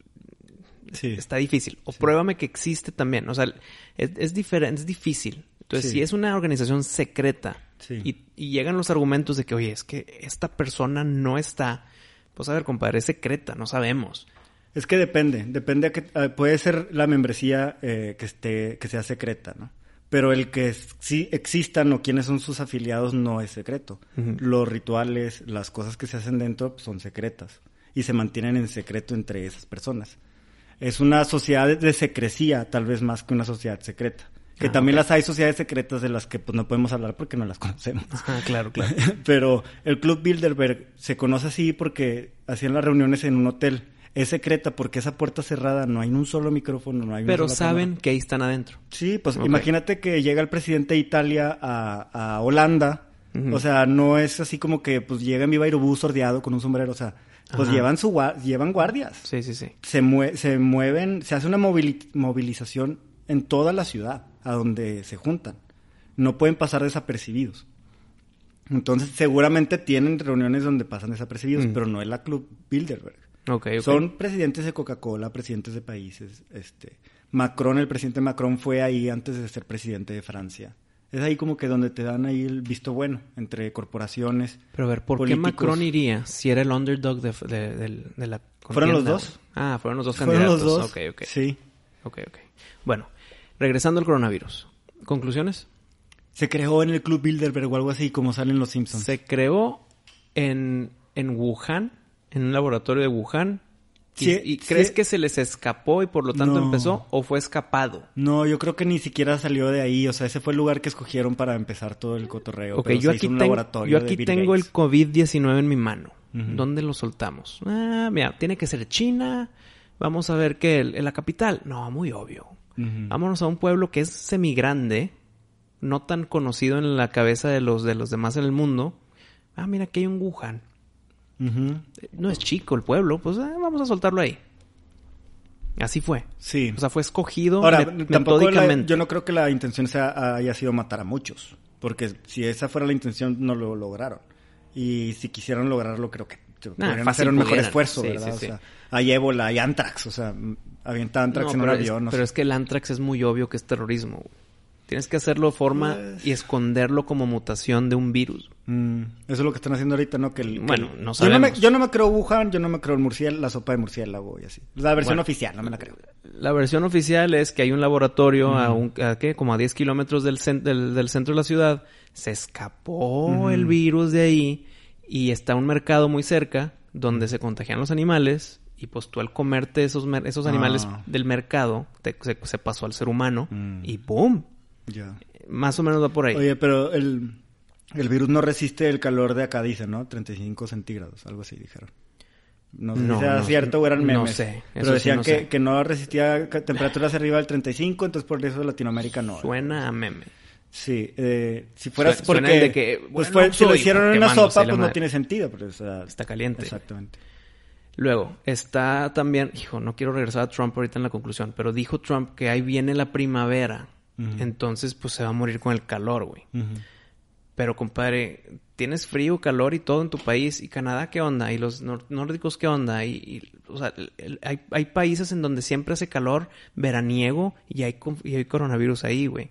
sí. está difícil. O pruébame que existe también. O sea, es, diferente, es difícil. Entonces, si es una organización secreta y, y, llegan los argumentos de que, oye, es que esta persona no está, pues a ver, compadre, es secreta, no sabemos. Es que depende, depende a que puede ser la membresía eh, que esté que sea secreta, ¿no? Pero el que sí existan o quiénes son sus afiliados no es secreto. Los rituales, las cosas que se hacen dentro pues, son secretas y se mantienen en secreto entre esas personas. Es una sociedad de secrecía, tal vez más que una sociedad secreta. Que ah, también las hay sociedades secretas de las que pues no podemos hablar porque no las conocemos. Ah, claro, claro. Pero el Club Bilderberg se conoce así porque hacían las reuniones en un hotel es secreta porque esa puerta cerrada no hay un solo micrófono, no hay Pero saben que ahí están adentro. Sí, pues imagínate que llega el presidente de Italia a, Holanda. O sea, no es así como que pues llega en viva aerobús sordeado con un sombrero, o sea, pues llevan su llevan guardias. Sí, sí, sí. Se, se mueven, se hace una movilización en toda la ciudad a donde se juntan. No pueden pasar desapercibidos. Entonces, seguramente tienen reuniones donde pasan desapercibidos, mm. pero no es la Club Bilderberg. Okay, Son presidentes de Coca-Cola, presidentes de países. Este, Macron, el presidente Macron fue ahí antes de ser presidente de Francia. Es ahí como que donde te dan ahí el visto bueno entre corporaciones. Pero a ver, ¿por qué Macron iría si era el underdog de, de, la ¿Fueron los dos? Ah, fueron los dos candidatos. Fueron los dos. Sí. Ok, ok. Bueno, regresando al coronavirus. ¿Conclusiones? Se creó en el Club Bilderberg o algo así, como salen los Simpsons. Se creó en, en Wuhan, en un laboratorio de Wuhan. ¿Y, crees que se les escapó y por lo tanto empezó o fue escapado? No, yo creo que ni siquiera salió de ahí. O sea, ese fue el lugar que escogieron para empezar todo el cotorreo. Ok, yo, aquí yo aquí tengo el COVID-19 en mi mano. ¿Dónde lo soltamos? Ah, mira, tiene que ser China. Vamos a ver qué, en la capital. No, muy obvio. Vámonos a un pueblo que es semigrande, no tan conocido en la cabeza de los, de los demás en el mundo. Ah, mira, aquí hay un Wuhan. No es chico el pueblo, pues eh, vamos a soltarlo ahí. Así fue. Sí. O sea, fue escogido Ahora, yo no creo que la intención sea, haya sido matar a muchos. Porque si esa fuera la intención, no lo lograron. Y si quisieran lograrlo, creo que podrían hacer un mejor esfuerzo, ¿verdad? O sea, hay ébola, hay antrax, o sea, avienta antrax en un avión. pero es que el antrax es muy obvio que es terrorismo. Tienes que hacerlo forma pues y esconderlo como mutación de un virus. Mm, eso es lo que están haciendo ahorita, ¿no? Que bueno, no sabemos. Yo no, me, creo Wuhan, yo no me creo el murciélago, la sopa de murciélago y así. La versión oficial, no me la creo. La versión oficial es que hay un laboratorio a, un, a ¿qué? como a 10 kilómetros del, del, centro de la ciudad. Se escapó el virus de ahí y está un mercado muy cerca donde se contagian los animales y pues tú al comerte esos, esos animales ah. del mercado se, pasó al ser humano mm. y ¡pum! Ya. Más o menos va por ahí. Oye, pero el, virus no resiste el calor de acá, dicen, ¿no? 35 centígrados, algo así dijeron. No sé si era cierto o eran memes. No sé. Pero decían que, que no resistía temperaturas arriba del 35, entonces por eso Latinoamérica no. Suena a meme. Sí, eh, si fueras porque que, pues si lo hicieron en una sopa, pues no tiene sentido, pero está caliente. Exactamente. Luego, está también, hijo, no quiero regresar a Trump ahorita en la conclusión, pero dijo Trump que ahí viene la primavera. Entonces, pues se va a morir con el calor, güey. Pero, compadre, tienes frío, calor y todo en tu país. ¿Y Canadá qué onda? ¿Y los nórdicos qué onda? Y, o sea, hay, hay, países en donde siempre hace calor veraniego y hay, y hay coronavirus ahí, güey.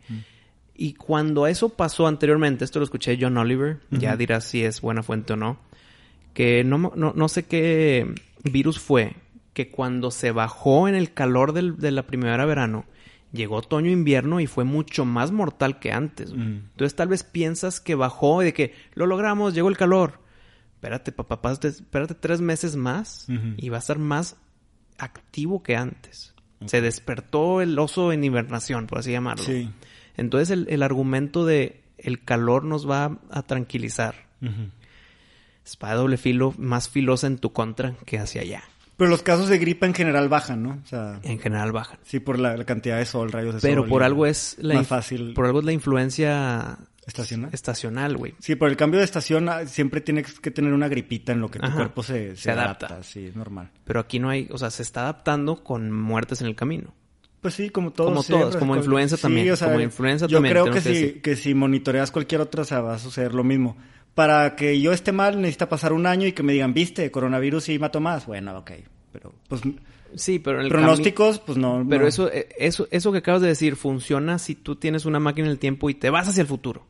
Y cuando eso pasó anteriormente, esto lo escuché John Oliver, ya dirás si es buena fuente o no, que no, no, no, sé qué virus fue, que cuando se bajó en el calor del, de la primavera-verano, llegó otoño-invierno y fue mucho más mortal que antes. Entonces tal vez piensas que bajó y de que lo logramos, llegó el calor. Espérate, papá, espérate tres meses más y va a estar más activo que antes. Se despertó el oso en hibernación, por así llamarlo. Sí. Entonces el, el, argumento de el calor nos va a tranquilizar. Espada doble filo, más filosa en tu contra que hacia allá. Pero los casos de gripa en general bajan, ¿no? O sea, en general bajan. Sí, por la, cantidad de sol, rayos de sol. Pero por algo es la más fácil. Por algo es la influencia estacional. Estacional, güey. Sí, por el cambio de estación ah, siempre tienes que tener una gripita en lo que tu cuerpo se, se, adapta. Sí, es normal. Pero aquí no hay, o sea, se está adaptando con muertes en el camino. Pues sí, como todos. Como todos, como influenza también. O sea, como influenza yo también. Yo creo que si, que si monitoreas cualquier otra, o sea, va a suceder lo mismo. Para que yo esté mal, necesita pasar un año y que me digan, viste, coronavirus y mato más. Bueno, ok. Pero, pues. Sí, pero en el pronósticos, pues no. Pero Eso, eh, eso, eso que acabas de decir funciona si tú tienes una máquina en el tiempo y te vas hacia el futuro.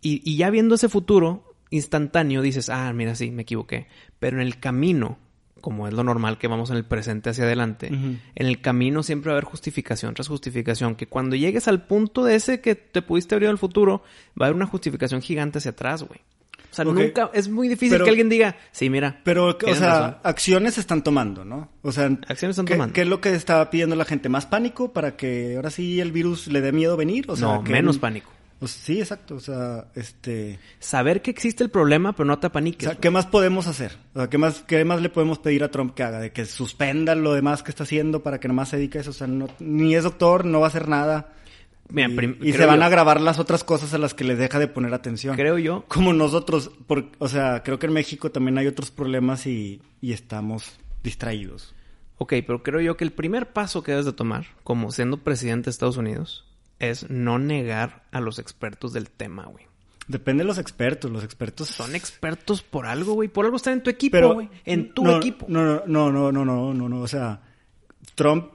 y, y ya viendo ese futuro instantáneo, dices, ah, mira, sí, me equivoqué. Pero en el camino como es lo normal que vamos en el presente hacia adelante, en el camino siempre va a haber justificación tras justificación, que cuando llegues al punto de ese que te pudiste abrir al futuro, va a haber una justificación gigante hacia atrás, güey. O sea, nunca, es muy difícil que alguien diga, sí, mira. Pero, o sea, acciones se están tomando, ¿no? O sea, acciones están ¿qué, tomando. ¿qué es lo que estaba pidiendo la gente? ¿Más pánico para que ahora sí el virus le dé miedo venir? O sea, no, menos pánico. Pues sí, exacto. O sea, este... Saber que existe el problema, pero no te apaniques. O sea, ¿qué más podemos hacer? O sea, ¿qué más, ¿qué más le podemos pedir a Trump que haga? De que suspenda lo demás que está haciendo para que nomás se dedique a eso. O sea, no, ni es doctor, no va a hacer nada. y, se van a grabar las otras cosas a las que le deja de poner atención. Creo yo. Como nosotros. Por, o sea, creo que en México también hay otros problemas y, y estamos distraídos. Ok, pero creo yo que el primer paso que debes de tomar, como siendo presidente de Estados Unidos, es no negar a los expertos del tema, güey. Depende de los expertos. Los expertos. Son expertos por algo, güey. Por algo están en tu equipo, güey. En tu equipo. No, no, no, no, no, no, no, no. O sea, Trump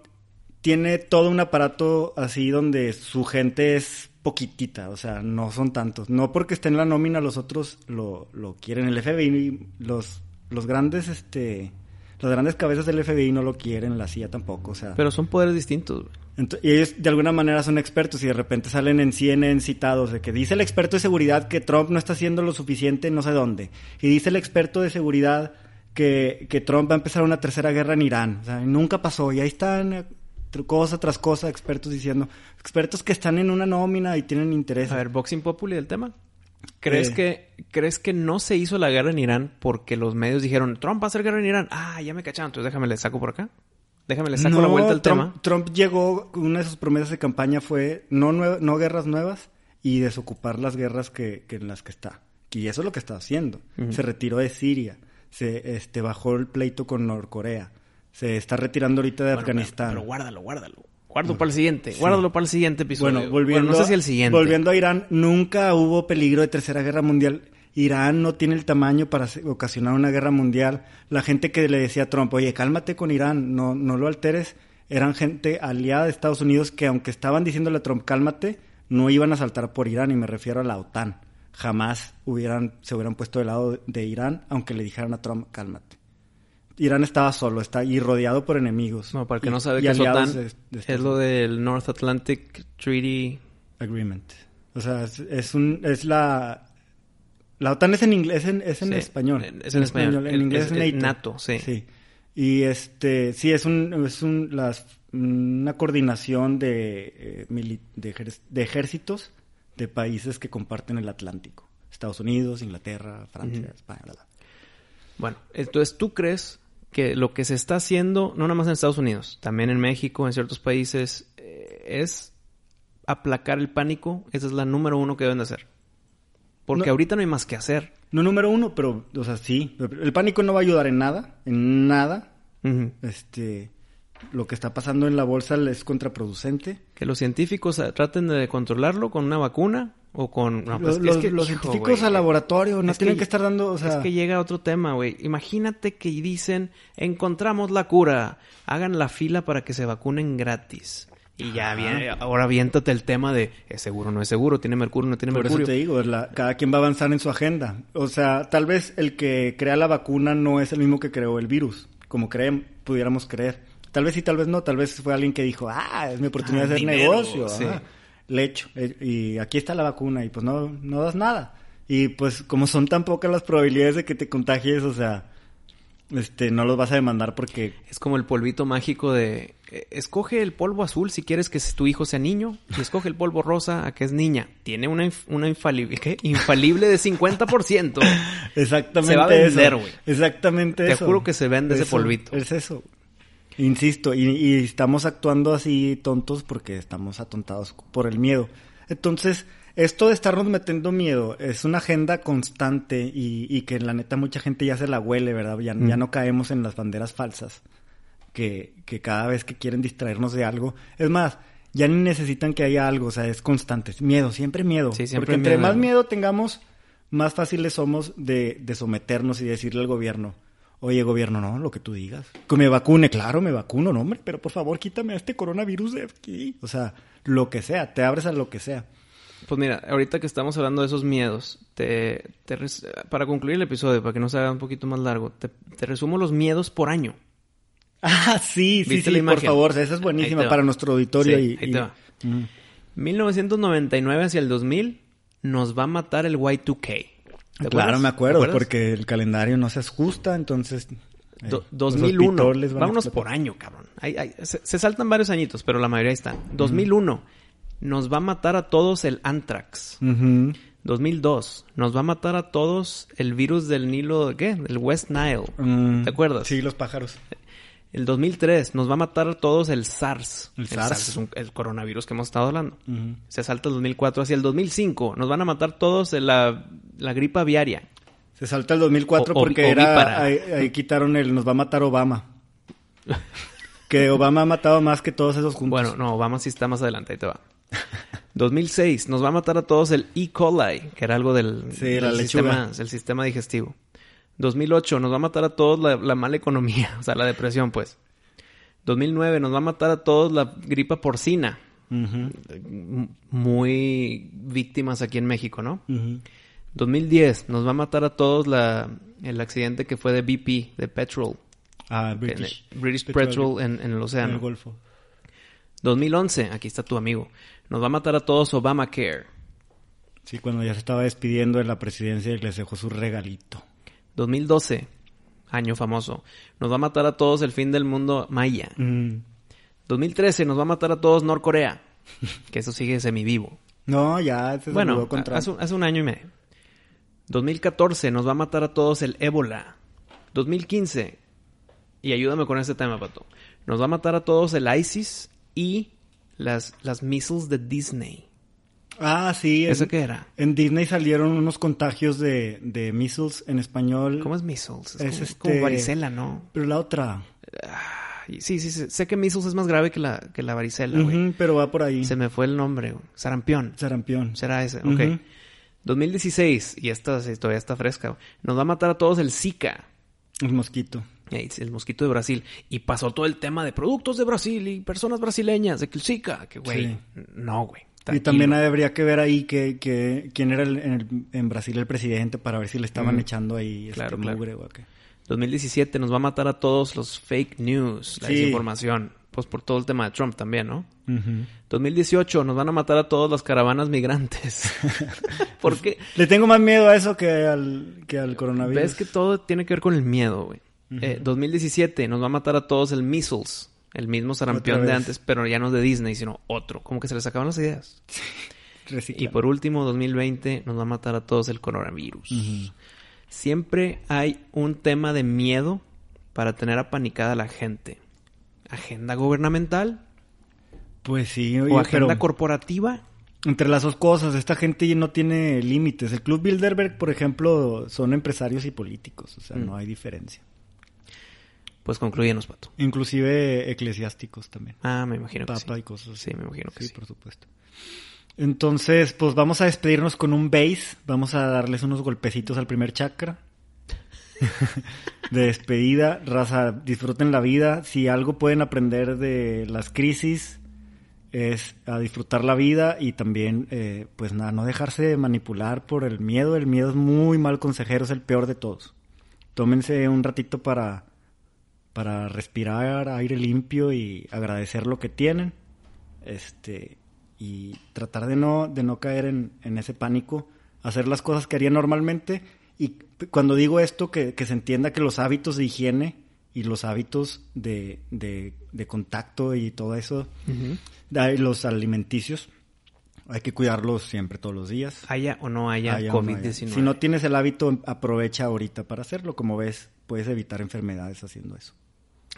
tiene todo un aparato así donde su gente es poquitita. O sea, no son tantos. No porque esté en la nómina, los otros lo, lo quieren. El FBI, los, los grandes, este. Las grandes cabezas del FBI no lo quieren, la CIA tampoco, o sea. Pero son poderes distintos, güey y ellos de alguna manera son expertos y de repente salen en CNN citados de que dice el experto de seguridad que Trump no está haciendo lo suficiente no sé dónde. Y dice el experto de seguridad que, que Trump va a empezar una tercera guerra en Irán. O sea, nunca pasó. Y ahí están eh, cosa tras cosa expertos diciendo, expertos que están en una nómina y tienen interés. A ver, Boxing Populi del tema. ¿Crees, eh. que, ¿Crees que no se hizo la guerra en Irán porque los medios dijeron, Trump va a hacer guerra en Irán? Ah, ya me cacharon, entonces déjame le saco por acá. Déjame le saco la vuelta al tema. Trump llegó, una de sus promesas de campaña fue no, no guerras nuevas y desocupar las guerras que, en las que está. Y eso es lo que está haciendo. Se retiró de Siria, se este, bajó el pleito con Norcorea, se está retirando ahorita de Afganistán. Pero, guárdalo, guárdalo. Guárdalo para el siguiente, guárdalo para el siguiente episodio. Bueno, volviendo, no sé si el siguiente. Volviendo a Irán, nunca hubo peligro de tercera guerra mundial Irán no tiene el tamaño para ocasionar una guerra mundial. La gente que le decía a Trump, oye, cálmate con Irán, no, no lo alteres, eran gente aliada de Estados Unidos que aunque estaban diciéndole a Trump, cálmate, no iban a saltar por Irán, y me refiero a la OTAN. Jamás hubieran, se hubieran puesto del lado de Irán, aunque le dijeran a Trump, cálmate. Irán estaba solo, está y rodeado por enemigos. No, para que no sabe que es OTAN, es lo del North Atlantic Treaty Agreement. O sea, es un, es la la OTAN es en inglés, es en español. Es en, español. En inglés es, NATO. sí. sí. Y este, sí, es un, es un, las, una coordinación de, eh, de, ejércitos de países que comparten el Atlántico. Estados Unidos, Inglaterra, Francia, España, bla, Bueno, entonces tú crees que lo que se está haciendo, no nada más en Estados Unidos, también en México, en ciertos países, eh, es aplacar el pánico. Esa es la número uno que deben de hacer. Porque ahorita no hay más que hacer. No número uno, pero, o sea, sí. El pánico no va a ayudar en nada, en nada. Este, lo que está pasando en la bolsa es contraproducente. Que los científicos eh, traten de controlarlo con una vacuna o con... Pues, los, los científicos al laboratorio no tienen que, estar dando... O sea... Es que llega otro tema, güey. Imagínate que dicen, encontramos la cura, hagan la fila para que se vacunen gratis. Y ya viene, ahora aviéntate el tema de es seguro, no es seguro, tiene mercurio, no tiene mercurio. Por eso te digo, cada quien va a avanzar en su agenda. O sea, tal vez el que crea la vacuna no es el mismo que creó el virus, como creen, pudiéramos creer. Tal vez sí, tal vez no, tal vez fue alguien que dijo, ah, es mi oportunidad de ah, hacer negocio. Sí. Le echo, eh, y aquí está la vacuna, y pues no, no das nada. Y pues como son tan pocas las probabilidades de que te contagies, o sea, este, no los vas a demandar porque... Es como el polvito mágico de... Eh, escoge el polvo azul si quieres que tu hijo sea niño y escoge el polvo rosa a que es niña. Tiene una, una infalible, ¿qué? infalible de 50%. Exactamente Se va a vender, güey. Exactamente Te eso. Te juro que se vende ese polvito. Es eso. Insisto, y, y estamos actuando así tontos porque estamos atontados por el miedo. Entonces, esto de estarnos metiendo miedo es una agenda constante y, que la neta mucha gente ya se la huele, ¿verdad? Ya, ya no caemos en las banderas falsas. Que, que, cada vez que quieren distraernos de algo. Es más, ya ni necesitan que haya algo, o sea, es constante. Miedo, siempre miedo. Sí, siempre Porque entre más miedo tengamos, más fáciles somos de, de someternos y decirle al gobierno, Oye, gobierno, no, lo que tú digas. Que me vacune, claro, me vacuno, no, hombre, pero por favor quítame este coronavirus de aquí. O sea, lo que sea, te abres a lo que sea. Pues mira, ahorita que estamos hablando de esos miedos, te, para concluir el episodio, para que no se haga un poquito más largo, te, resumo los miedos por año. Ah, sí, sí, sí, por favor, esa es buenísima para nuestro auditorio. y, ahí te va. 1999 hacia el 2000 nos va a matar el Y2K. Claro, me acuerdo, porque el calendario no se ajusta, entonces... 2001. Vámonos por año, cabrón. se, saltan varios añitos, pero la mayoría están. 2001 nos va a matar a todos el anthrax. 2002, nos va a matar a todos el virus del Nilo, ¿qué? El West Nile. Mm. ¿Te acuerdas? Sí, los pájaros. El 2003 nos va a matar a todos el SARS. El, SARS. es el coronavirus que hemos estado hablando. Se salta el 2004 hacia el 2005. Nos van a matar todos la, la gripa aviaria. Se salta el 2004 porque era ahí, quitaron el nos va a matar Obama. que Obama ha matado más que todos esos juntos. Bueno, no, Obama sí está más adelante, ahí te va. 2006, nos va a matar a todos el E. coli, que era algo del, Sí, sistema, del sistema digestivo. 2008, nos va a matar a todos la, la mala economía, o sea, la depresión, pues. 2009, nos va a matar a todos la gripa porcina. Muy víctimas aquí en México, ¿no? ujú. 2010, nos va a matar a todos la, el accidente que fue de BP, de Petrol. Ah, British. el- British. Petrol en, en el En océano. el Golfo. 2011, aquí está tu amigo. Nos va a matar a todos Obamacare. Sí, cuando ya se estaba despidiendo de la presidencia y les dejó su regalito. 2012, año famoso. Nos va a matar a todos el fin del mundo maya. Mm. 2013, nos va a matar a todos Norcorea. Que eso sigue semivivo. No, ya se Bueno, contra... hace, hace un año y medio. 2014, nos va a matar a todos el ébola. 2015, y ayúdame con este tema, Pato. Nos va a matar a todos el ISIS y las, las missiles de Disney. Ah, sí. en- ¿Eso qué era? En Disney salieron unos contagios de, de measles en español. ¿Cómo es missiles? Es, Es como, este- como varicela, ¿no? Pero la otra. Sí, sí, sí. Sé que missiles es más grave que la, que la varicela, güey. Pero va por ahí. Se me fue el nombre, güey. Sarampión. Sarampión. Será ese, ok. Ujú. 2016, y esta sí, todavía está fresca. Nos va a matar a todos el Zika. El mosquito. El mosquito de Brasil. Y pasó todo el tema de productos de Brasil y personas brasileñas, de Zika. Que, güey, Sí. no, güey. Y también habría que ver ahí que, que- quién era el- en, el- en Brasil el presidente para ver si le estaban Mm. echando ahí Claro, este, claro. mugre o qué. 2017 nos va a matar a todos los fake news, la Sí. desinformación. Pues por todo el tema de Trump también, ¿no? Ujú. 2018 nos van a matar a todas las caravanas migrantes. ¿Por qué? Le tengo más miedo a eso que al, que al coronavirus. Ves que todo tiene que ver con el miedo, güey. Eh, 2017 nos va a matar a todos el measles. El mismo sarampión de antes, pero ya no es de Disney, sino otro. Como que se les acaban las ideas. Y por último, 2020 nos va a matar a todos el coronavirus. Siempre hay un tema de miedo para tener apanicada a la gente. Agenda gubernamental Pues sí, oye, o agenda pero corporativa. entre las dos cosas, esta gente no tiene límites. El Club Bilderberg, por ejemplo, son empresarios y políticos, o sea, Mm. no hay diferencia. Pues concluyenos, Pato. Inclusive eclesiásticos también. Ah, me imagino que Papa sí. y cosas así. Sí, me imagino que Sí, sí. por supuesto. Entonces, pues vamos a despedirnos con un bass. Vamos a darles unos golpecitos al primer chakra. de despedida. Raza, disfruten la vida. Si algo pueden aprender de las crisis es a disfrutar la vida y también, eh, pues nada, no dejarse manipular por el miedo. El miedo es muy mal consejero, es el peor de todos. Tómense un ratito para, para respirar aire limpio y agradecer lo que tienen. Este, y tratar de no, de no caer en, en ese pánico, hacer las cosas que haría normalmente. Y cuando digo esto, que, que se entienda que los hábitos de higiene y los hábitos de, de, de contacto y todo eso, Ujú. de- los alimenticios, hay que cuidarlos siempre, todos los días. Haya o no haya Haya o no haya. COVID-19. Si no tienes el hábito, aprovecha ahorita para hacerlo. Como ves, puedes evitar enfermedades haciendo eso.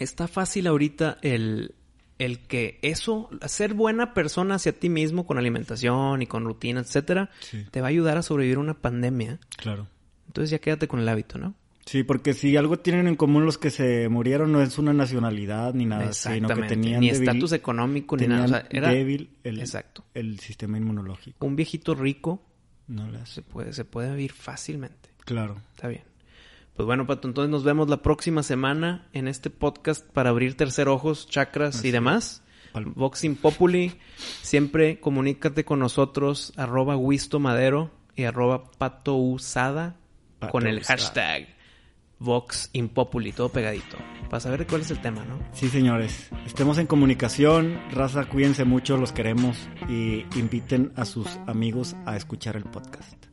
Está fácil ahorita el, el que eso, ser buena persona hacia ti mismo con alimentación y con rutina, etcétera, Sí. te va a ayudar a sobrevivir una pandemia. Claro. Entonces ya quédate con el hábito, ¿no? Sí, porque si algo tienen en común los que se murieron no es una nacionalidad ni nada, sino que tenían Ni estatus económico ni nada. O tenían sea, era débil el, Exacto. el sistema inmunológico. un viejito rico No las... se puede, se puede vivir fácilmente. Claro. Está bien. Pues bueno, Pato, entonces nos vemos la próxima semana en este podcast para abrir tercer ojos, chakras Así y demás. Boxing Populi. Siempre comunícate con nosotros, arroba Wisto Madero y arroba Pato Usada Pato con el Usada. hashtag Vox Impopuli, todo pegadito. Para saber cuál es el tema, ¿no? Sí, señores. Estemos en comunicación. Raza, cuídense mucho, los queremos. Y inviten a sus amigos a escuchar el podcast.